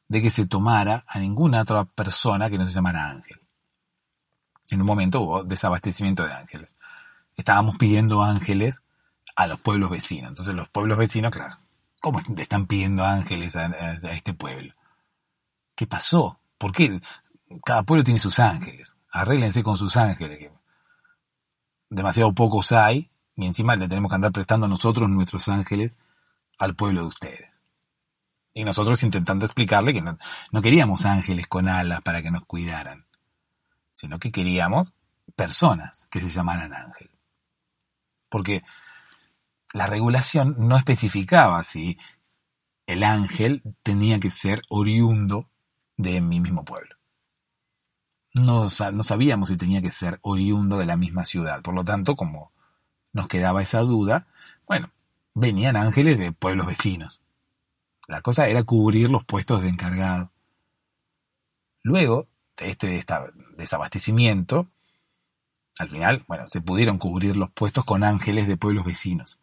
de que se tomara a ninguna otra persona que no se llamara Ángel en un momento hubo desabastecimiento de ángeles. Estábamos pidiendo ángeles a los pueblos vecinos. Entonces los pueblos vecinos, claro, ¿cómo están pidiendo ángeles a, este pueblo? ¿Qué pasó? ¿Por qué? Cada pueblo tiene sus ángeles. Arréglense con sus ángeles. demasiado pocos hay y encima le tenemos que andar prestando nosotros nuestros ángeles al pueblo de ustedes. Y nosotros intentando explicarle que no queríamos ángeles con alas para que nos cuidaran sino que queríamos personas que se llamaran ángel. Porque la regulación no especificaba si el ángel tenía que ser oriundo de mi mismo pueblo. No, sabíamos si tenía que ser oriundo de la misma ciudad. Por lo tanto, como nos quedaba esa duda, bueno, venían ángeles de pueblos vecinos. La cosa era cubrir los puestos de encargado. Luego, este desabastecimiento, al final, bueno, se pudieron cubrir los puestos con ángeles de pueblos vecinos.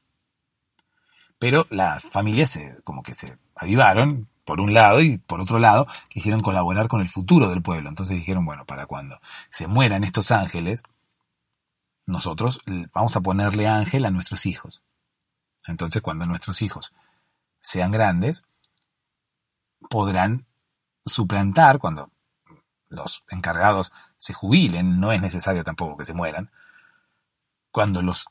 Pero las familias se, como que se avivaron, por un lado, y por otro lado, quisieron colaborar con el futuro del pueblo. Entonces dijeron, bueno, para cuando se mueran estos ángeles, nosotros vamos a ponerle ángel a nuestros hijos. Entonces, cuando nuestros hijos sean grandes, podrán suplantar, cuando los encargados se jubilen, no es necesario tampoco que se mueran. Cuando los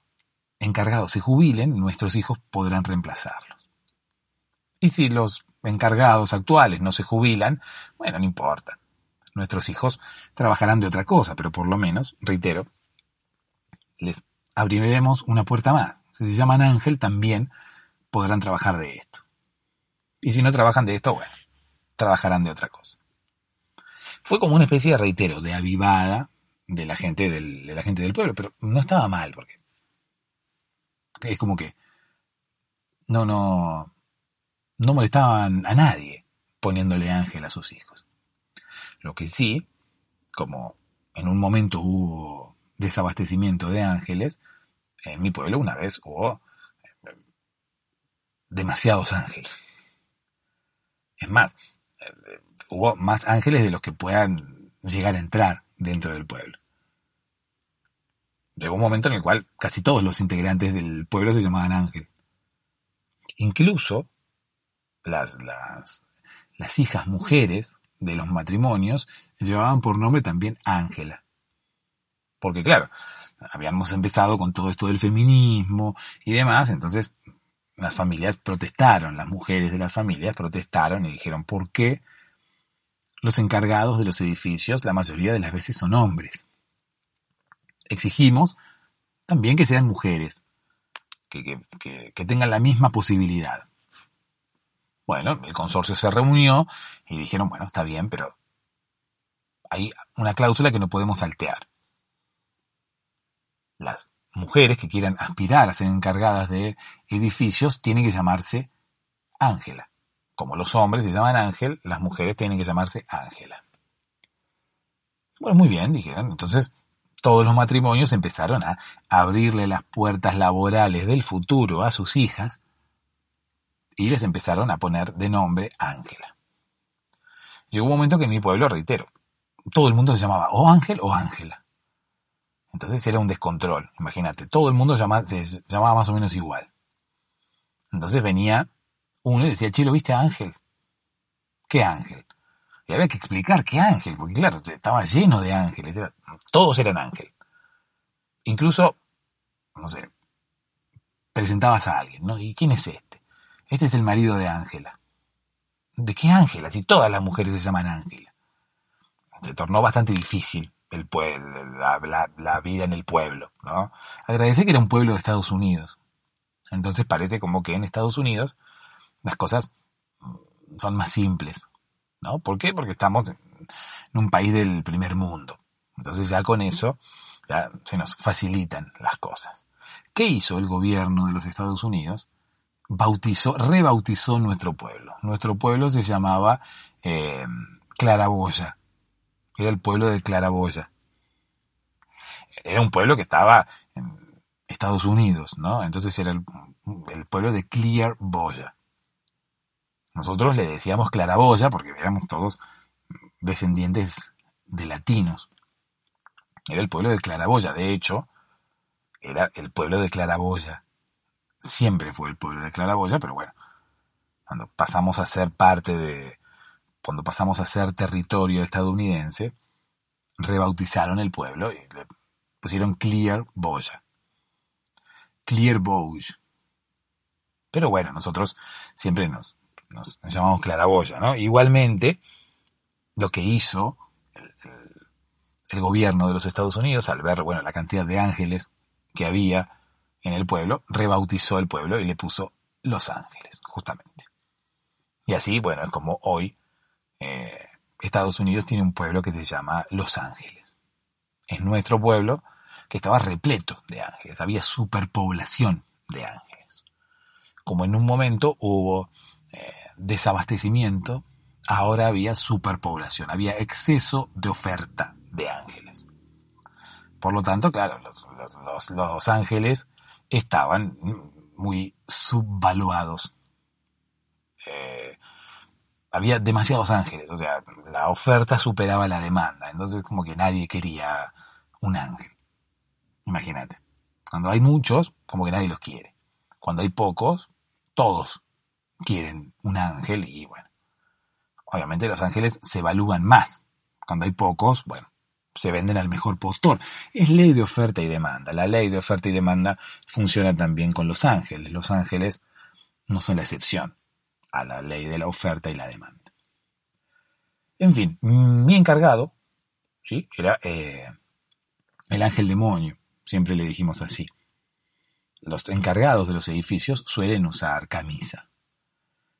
encargados se jubilen, nuestros hijos podrán reemplazarlos. Y si los encargados actuales no se jubilan, bueno, no importa. Nuestros hijos trabajarán de otra cosa, pero por lo menos, reitero, les abriremos una puerta más. Si se llaman ángel, también podrán trabajar de esto. Y si no trabajan de esto, bueno, trabajarán de otra cosa fue como una especie reitero, de avivada de la gente del, de la gente del pueblo, pero no estaba mal, porque es como que no, no, no molestaban a nadie poniéndole ángel a sus hijos. Lo que sí, como en un momento hubo desabastecimiento de ángeles, en mi pueblo una vez hubo eh, demasiados ángeles. Es más, eh, hubo más ángeles de los que puedan llegar a entrar dentro del pueblo. Llegó un momento en el cual casi todos los integrantes del pueblo se llamaban ángel. Incluso las, las, las hijas mujeres de los matrimonios llevaban por nombre también Ángela. Porque claro, habíamos empezado con todo esto del feminismo y demás, entonces las familias protestaron, las mujeres de las familias protestaron y dijeron, ¿por qué los encargados de los edificios la mayoría de las veces son hombres? Exigimos también que sean mujeres, que, que tengan la misma posibilidad. Bueno, el consorcio se reunió y dijeron, bueno, está bien, pero hay una cláusula que no podemos saltear. Las mujeres que quieran aspirar a ser encargadas de edificios tienen que llamarse Ángela. Como los hombres se llaman Ángel, las mujeres tienen que llamarse Ángela. Bueno, muy bien, dijeron. Entonces, todos los matrimonios empezaron a abrirle las puertas laborales del futuro a sus hijas y les empezaron a poner de nombre Ángela. Llegó un momento que en mi pueblo, reitero, todo el mundo se llamaba o Ángel o Ángela. Entonces era un descontrol, imagínate, todo el mundo se llamaba más o menos igual. Entonces venía uno y decía, Chilo, ¿viste a Ángel? ¿Qué ángel? Y había que explicar qué ángel, porque claro, estaba lleno de ángeles, todos eran ángel. Incluso, no sé, presentabas a alguien, ¿no? ¿Y quién es este? Este es el marido de Ángela. ¿De qué Ángela? Si todas las mujeres se llaman Ángela. Se tornó bastante difícil el la, la, vida en el pueblo, ¿no? Agradece que era un pueblo de Estados Unidos. Entonces parece como que en Estados Unidos las cosas son más simples, ¿Por qué? Porque estamos en un país del primer mundo. Entonces ya con eso se nos facilitan las cosas. ¿Qué hizo el gobierno de los Estados Unidos? bautizó, rebautizó nuestro pueblo. Nuestro pueblo se llamaba eh, Claraboya. Era el pueblo de Claraboya. Era un pueblo que estaba en Estados Unidos, ¿no? Entonces era el, pueblo de Clear Boya. Nosotros le decíamos Claraboya porque éramos todos descendientes de latinos. Era el pueblo de Claraboya. De hecho, era el pueblo de Claraboya siempre fue el pueblo de Claraboya, pero bueno, cuando pasamos a ser parte de, cuando pasamos a ser territorio estadounidense, rebautizaron el pueblo y le pusieron Clear Boya. Clear Boy. Pero bueno, nosotros siempre nos, nos, llamamos Claraboya, ¿no? Igualmente, lo que hizo el, gobierno de los Estados Unidos al ver, bueno, la cantidad de ángeles que había en el pueblo, rebautizó el pueblo y le puso Los Ángeles, justamente. Y así, bueno, es como hoy eh, Estados Unidos tiene un pueblo que se llama Los Ángeles. Es nuestro pueblo que estaba repleto de ángeles, había superpoblación de ángeles. Como en un momento hubo eh, desabastecimiento, ahora había superpoblación, había exceso de oferta de ángeles. Por lo tanto, claro, los, los ángeles estaban muy subvaluados. Eh, había demasiados ángeles, o sea, la oferta superaba la demanda, entonces como que nadie quería un ángel. Imagínate. Cuando hay muchos, como que nadie los quiere. Cuando hay pocos, todos quieren un ángel y bueno, obviamente los ángeles se evalúan más. Cuando hay pocos, bueno, se venden al mejor postor. Es ley de oferta y demanda. La ley de oferta y demanda funciona también con los ángeles. Los ángeles no son la excepción a la ley de la oferta y la demanda. En fin, mi encargado, ¿sí? Era eh, el ángel demonio, siempre le dijimos así. Los encargados de los edificios suelen usar camisa.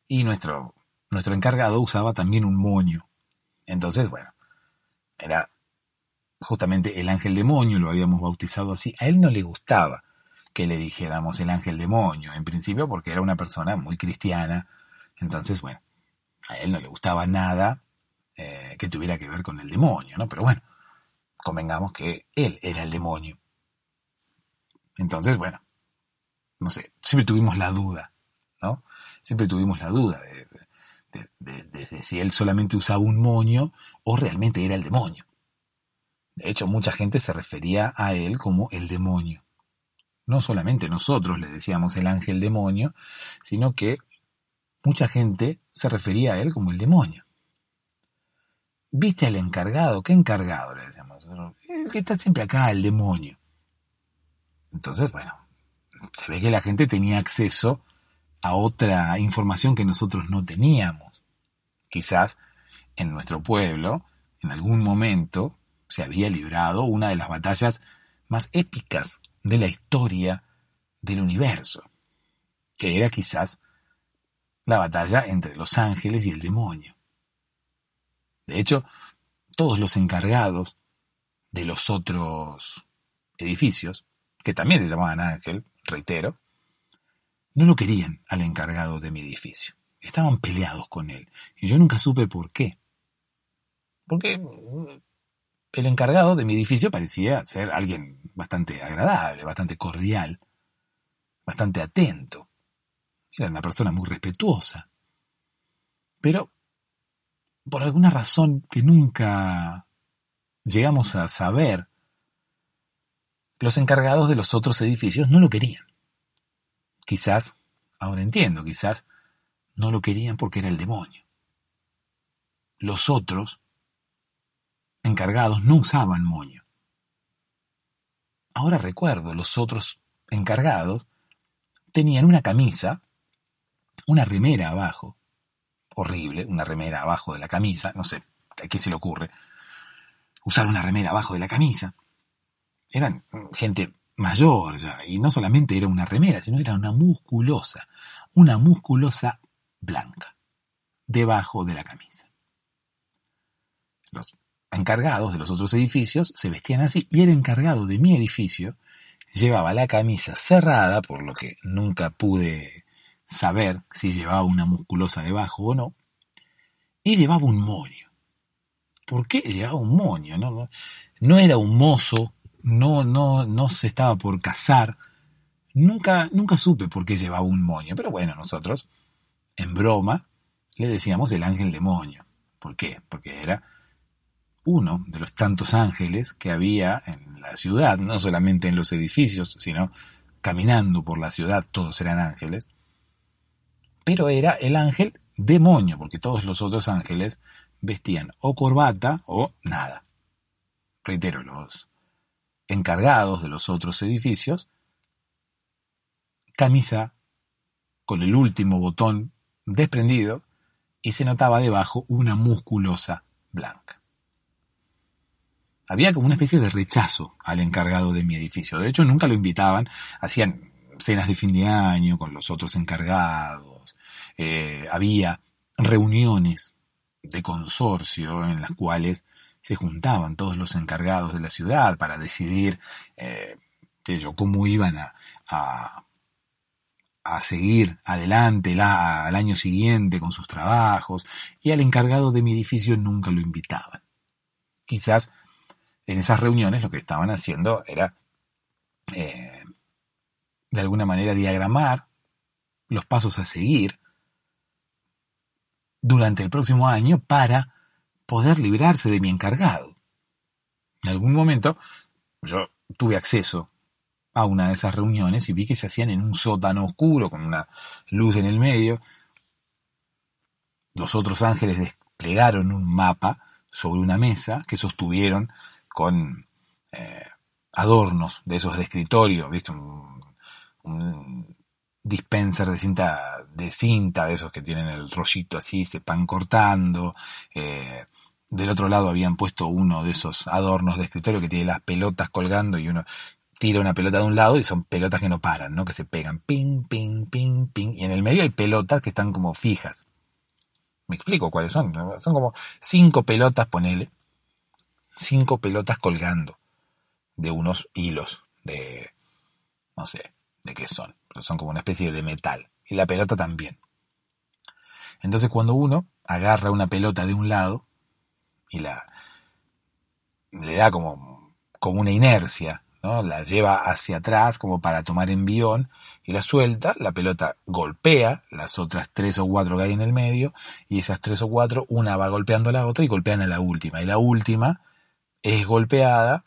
Y nuestro, nuestro encargado usaba también un moño. Entonces, bueno, era justamente el ángel demonio, lo habíamos bautizado así, a él no le gustaba que le dijéramos el ángel demonio, en principio porque era una persona muy cristiana, entonces bueno, a él no le gustaba nada eh, que tuviera que ver con el demonio, ¿no? Pero bueno, convengamos que él era el demonio. Entonces, bueno, no sé, siempre tuvimos la duda, ¿no? Siempre tuvimos la duda de si él solamente usaba un moño o realmente era el demonio. De hecho, mucha gente se refería a él como el demonio. No solamente nosotros le decíamos el ángel demonio, sino que mucha gente se refería a él como el demonio. ¿Viste al encargado? ¿Qué encargado? Le decíamos. El que está siempre acá, el demonio. Entonces, bueno, se ve que la gente tenía acceso a otra información que nosotros no teníamos. Quizás en nuestro pueblo, en algún momento, se había librado una de las batallas más épicas de la historia del universo, que era quizás la batalla entre los ángeles y el demonio. De hecho, todos los encargados de los otros edificios, que también se llamaban ángel, reitero, no lo querían al encargado de mi edificio. Estaban peleados con él. Y yo nunca supe por qué. Porque el encargado de mi edificio parecía ser alguien bastante agradable, bastante cordial, bastante atento. Era una persona muy respetuosa. Pero, por alguna razón que nunca llegamos a saber, los encargados de los otros edificios no lo querían. Quizás, ahora entiendo, quizás no lo querían porque era el demonio. Los otros encargados no usaban moño. Ahora recuerdo, los otros encargados tenían una camisa, una remera abajo, horrible, una remera abajo de la camisa, no sé, ¿a qué se le ocurre? Usar una remera abajo de la camisa. Eran gente mayor ya, y no solamente era una remera, sino era una musculosa, una musculosa blanca, debajo de la camisa. Los encargados de los otros edificios se vestían así y el encargado de mi edificio llevaba la camisa cerrada, por lo que nunca pude saber si llevaba una musculosa debajo o no, y llevaba un moño. ¿Por qué llevaba un moño? No, no, era un mozo, no, no, no se estaba por casar. Nunca, nunca supe por qué llevaba un moño, pero bueno, nosotros, en broma, le decíamos el ángel demonio. ¿Por qué? Porque era uno de los tantos ángeles que había en la ciudad, no solamente en los edificios, sino caminando por la ciudad, todos eran ángeles, pero era el ángel demonio, porque todos los otros ángeles vestían o corbata o nada. Reitero, los encargados de los otros edificios, camisa con el último botón desprendido y se notaba debajo una musculosa blanca. Había como una especie de rechazo al encargado de mi edificio. De hecho, nunca lo invitaban, hacían cenas de fin de año con los otros encargados, eh, había reuniones de consorcio en las cuales se juntaban todos los encargados de la ciudad para decidir eh, cómo iban a, a, seguir adelante al año siguiente con sus trabajos, y al encargado de mi edificio nunca lo invitaban. Quizás en esas reuniones lo que estaban haciendo era, eh, de alguna manera, diagramar los pasos a seguir durante el próximo año para poder librarse de mi encargado. En algún momento yo tuve acceso a una de esas reuniones y vi que se hacían en un sótano oscuro con una luz en el medio. Los otros ángeles desplegaron un mapa sobre una mesa que sostuvieron con eh, adornos de esos de escritorio, ¿viste? Un, dispenser de cinta, de cinta, de esos que tienen el rollito así, se van cortando. Eh, del otro lado habían puesto uno de esos adornos de escritorio que tiene las pelotas colgando y uno tira una pelota de un lado y son pelotas que no paran, ¿no? Que se pegan, ping, ping, ping, ping. Y en el medio hay pelotas que están como fijas. Me explico cuáles son. Son como cinco pelotas, ponele, cinco pelotas colgando de unos hilos de, no sé, de qué son, pero son como una especie de metal. Y la pelota también. Entonces cuando uno agarra una pelota de un lado y la le da como, como una inercia, ¿no? la lleva hacia atrás como para tomar envión y la suelta, la pelota golpea las otras tres o cuatro que hay en el medio y esas tres o cuatro, una va golpeando a la otra y golpean a la última. Y la última es golpeada,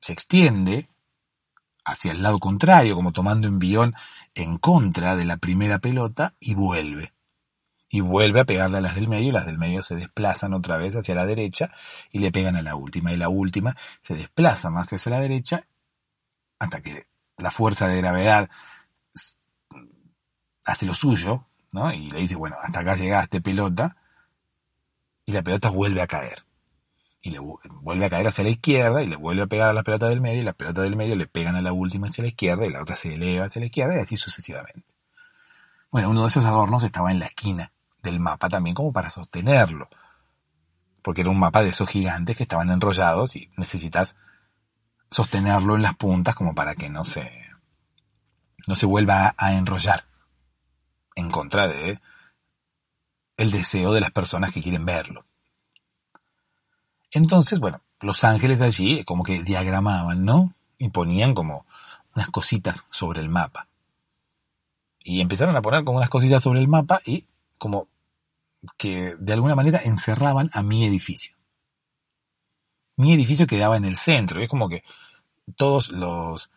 se extiende hacia el lado contrario, como tomando envión en contra de la primera pelota, y vuelve y vuelve a pegarle a las del medio y las del medio se desplazan otra vez hacia la derecha y le pegan a la última y la última se desplaza más hacia la derecha hasta que la fuerza de gravedad hace lo suyo, ¿no? Y le dice, bueno, hasta acá llegaste pelota y la pelota vuelve a caer. Y le vuelve a caer hacia la izquierda y le vuelve a pegar a la pelota del medio y la pelota del medio le pegan a la última hacia la izquierda y la otra se eleva hacia la izquierda y así sucesivamente. Bueno, uno de esos adornos estaba en la esquina del mapa también como para sostenerlo. Porque era un mapa de esos gigantes que estaban enrollados y necesitas sostenerlo en las puntas como para que no se, no se vuelva a, enrollar en contra de el deseo de las personas que quieren verlo. Entonces, bueno, los ángeles allí como que diagramaban, ¿no? Y ponían como unas cositas sobre el mapa. Y empezaron a poner como unas cositas sobre el mapa y como que de alguna manera encerraban a mi edificio. Mi edificio quedaba en el centro, es como que todos los,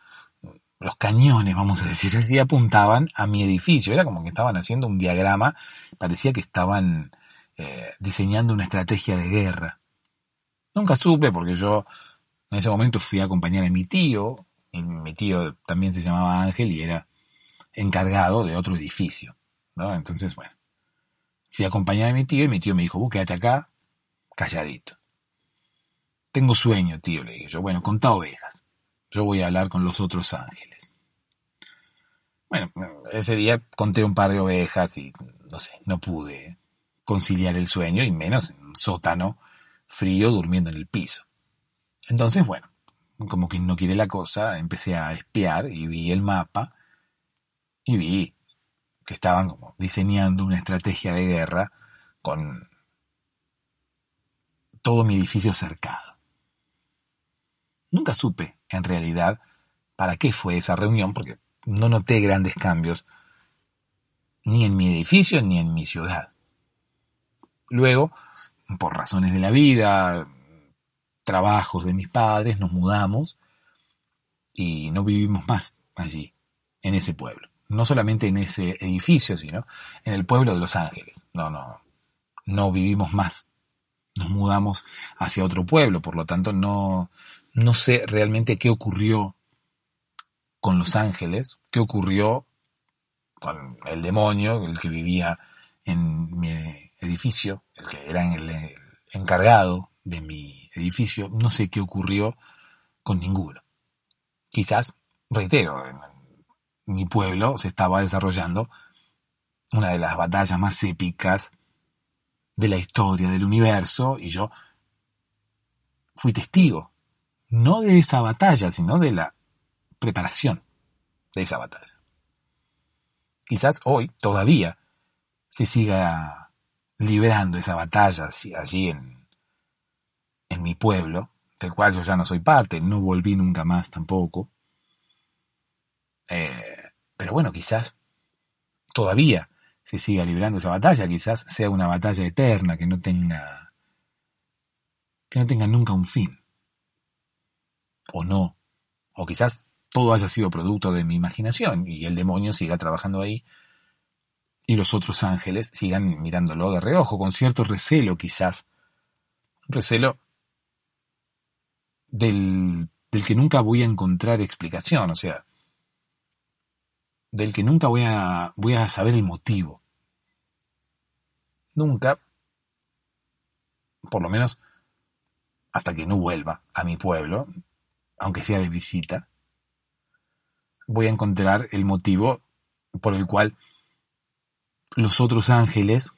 los cañones, vamos a decir así, apuntaban a mi edificio. Era como que estaban haciendo un diagrama, parecía que estaban eh, diseñando una estrategia de guerra. Nunca supe porque yo en ese momento fui a acompañar a mi tío, y mi tío también se llamaba Ángel y era encargado de otro edificio. ¿no? Entonces, bueno, Fui a acompañar a mi tío y mi tío me dijo, vos acá, calladito. Tengo sueño, tío, le dije yo. Bueno, contá ovejas. Yo voy a hablar con los otros ángeles. Bueno, ese día conté un par de ovejas y, no sé, no pude conciliar el sueño y menos en un sótano frío durmiendo en el piso. Entonces, bueno, como que no quiere la cosa, empecé a espiar y vi el mapa y vi estaban como diseñando una estrategia de guerra con todo mi edificio cercado. Nunca supe, en realidad, para qué fue esa reunión, porque no noté grandes cambios ni en mi edificio ni en mi ciudad. Luego, por razones de la vida, trabajos de mis padres, nos mudamos y no vivimos más allí, en ese pueblo no solamente en ese edificio, sino en el pueblo de Los Ángeles. No, no, no vivimos más. Nos mudamos hacia otro pueblo, por lo tanto no, no sé realmente qué ocurrió con Los Ángeles, qué ocurrió con el demonio, el que vivía en mi edificio, el que era el encargado de mi edificio, no sé qué ocurrió con ninguno. Quizás, reitero, mi pueblo se estaba desarrollando una de las batallas más épicas de la historia del universo y yo fui testigo, no de esa batalla, sino de la preparación de esa batalla. Quizás hoy todavía se siga liberando esa batalla allí en, en mi pueblo, del cual yo ya no soy parte, no volví nunca más tampoco. Eh, pero bueno, quizás todavía se siga librando esa batalla, quizás sea una batalla eterna que no tenga que no tenga nunca un fin. O no. O quizás todo haya sido producto de mi imaginación y el demonio siga trabajando ahí y los otros ángeles sigan mirándolo de reojo, con cierto recelo quizás. Un recelo del, del que nunca voy a encontrar explicación. O sea, del que nunca voy a, voy a saber el motivo. Nunca, por lo menos hasta que no vuelva a mi pueblo, aunque sea de visita, voy a encontrar el motivo por el cual los otros ángeles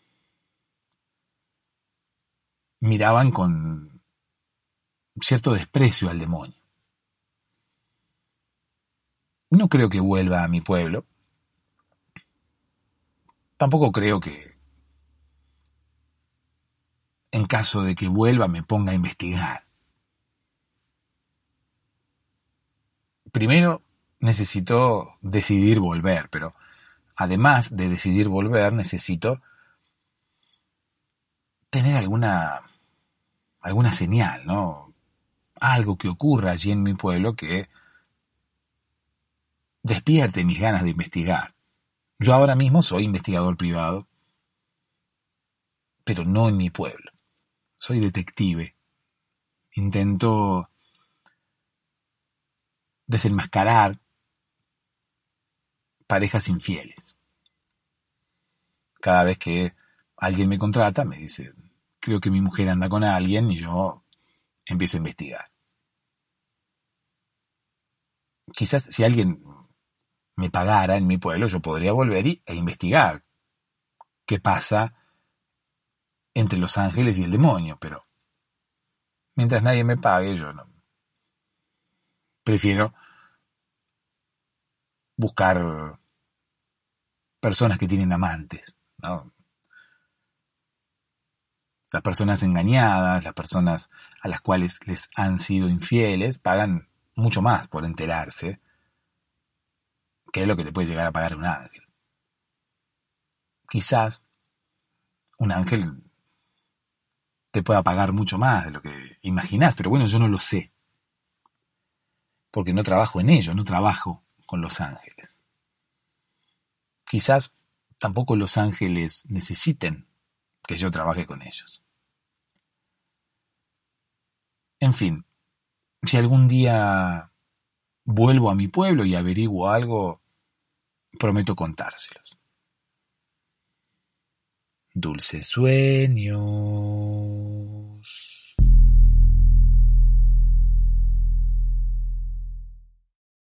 miraban con cierto desprecio al demonio. No creo que vuelva a mi pueblo. Tampoco creo que en caso de que vuelva me ponga a investigar. Primero necesito decidir volver, pero además de decidir volver necesito tener alguna alguna señal, ¿no? Algo que ocurra allí en mi pueblo que despierte mis ganas de investigar. Yo ahora mismo soy investigador privado pero no en mi pueblo. Soy detective. Intento desenmascarar parejas infieles. Cada vez que alguien me contrata, me dice, creo que mi mujer anda con alguien y yo empiezo a investigar. Quizás si alguien me pagara en mi pueblo, yo podría volver e investigar qué pasa entre los ángeles y el demonio, pero mientras nadie me pague, yo no. Prefiero buscar personas que tienen amantes. Las personas engañadas, las personas a las cuales les han sido infieles, pagan mucho más por enterarse que es lo que te puede llegar a pagar un ángel. Quizás un ángel te pueda pagar mucho más de lo que imaginás, pero bueno, yo no lo sé. Porque no trabajo en ello, no trabajo con los ángeles. Quizás tampoco los ángeles necesiten que yo trabaje con ellos. En fin, si algún día vuelvo a mi pueblo y averiguo algo, prometo contárselos. Dulce sueño.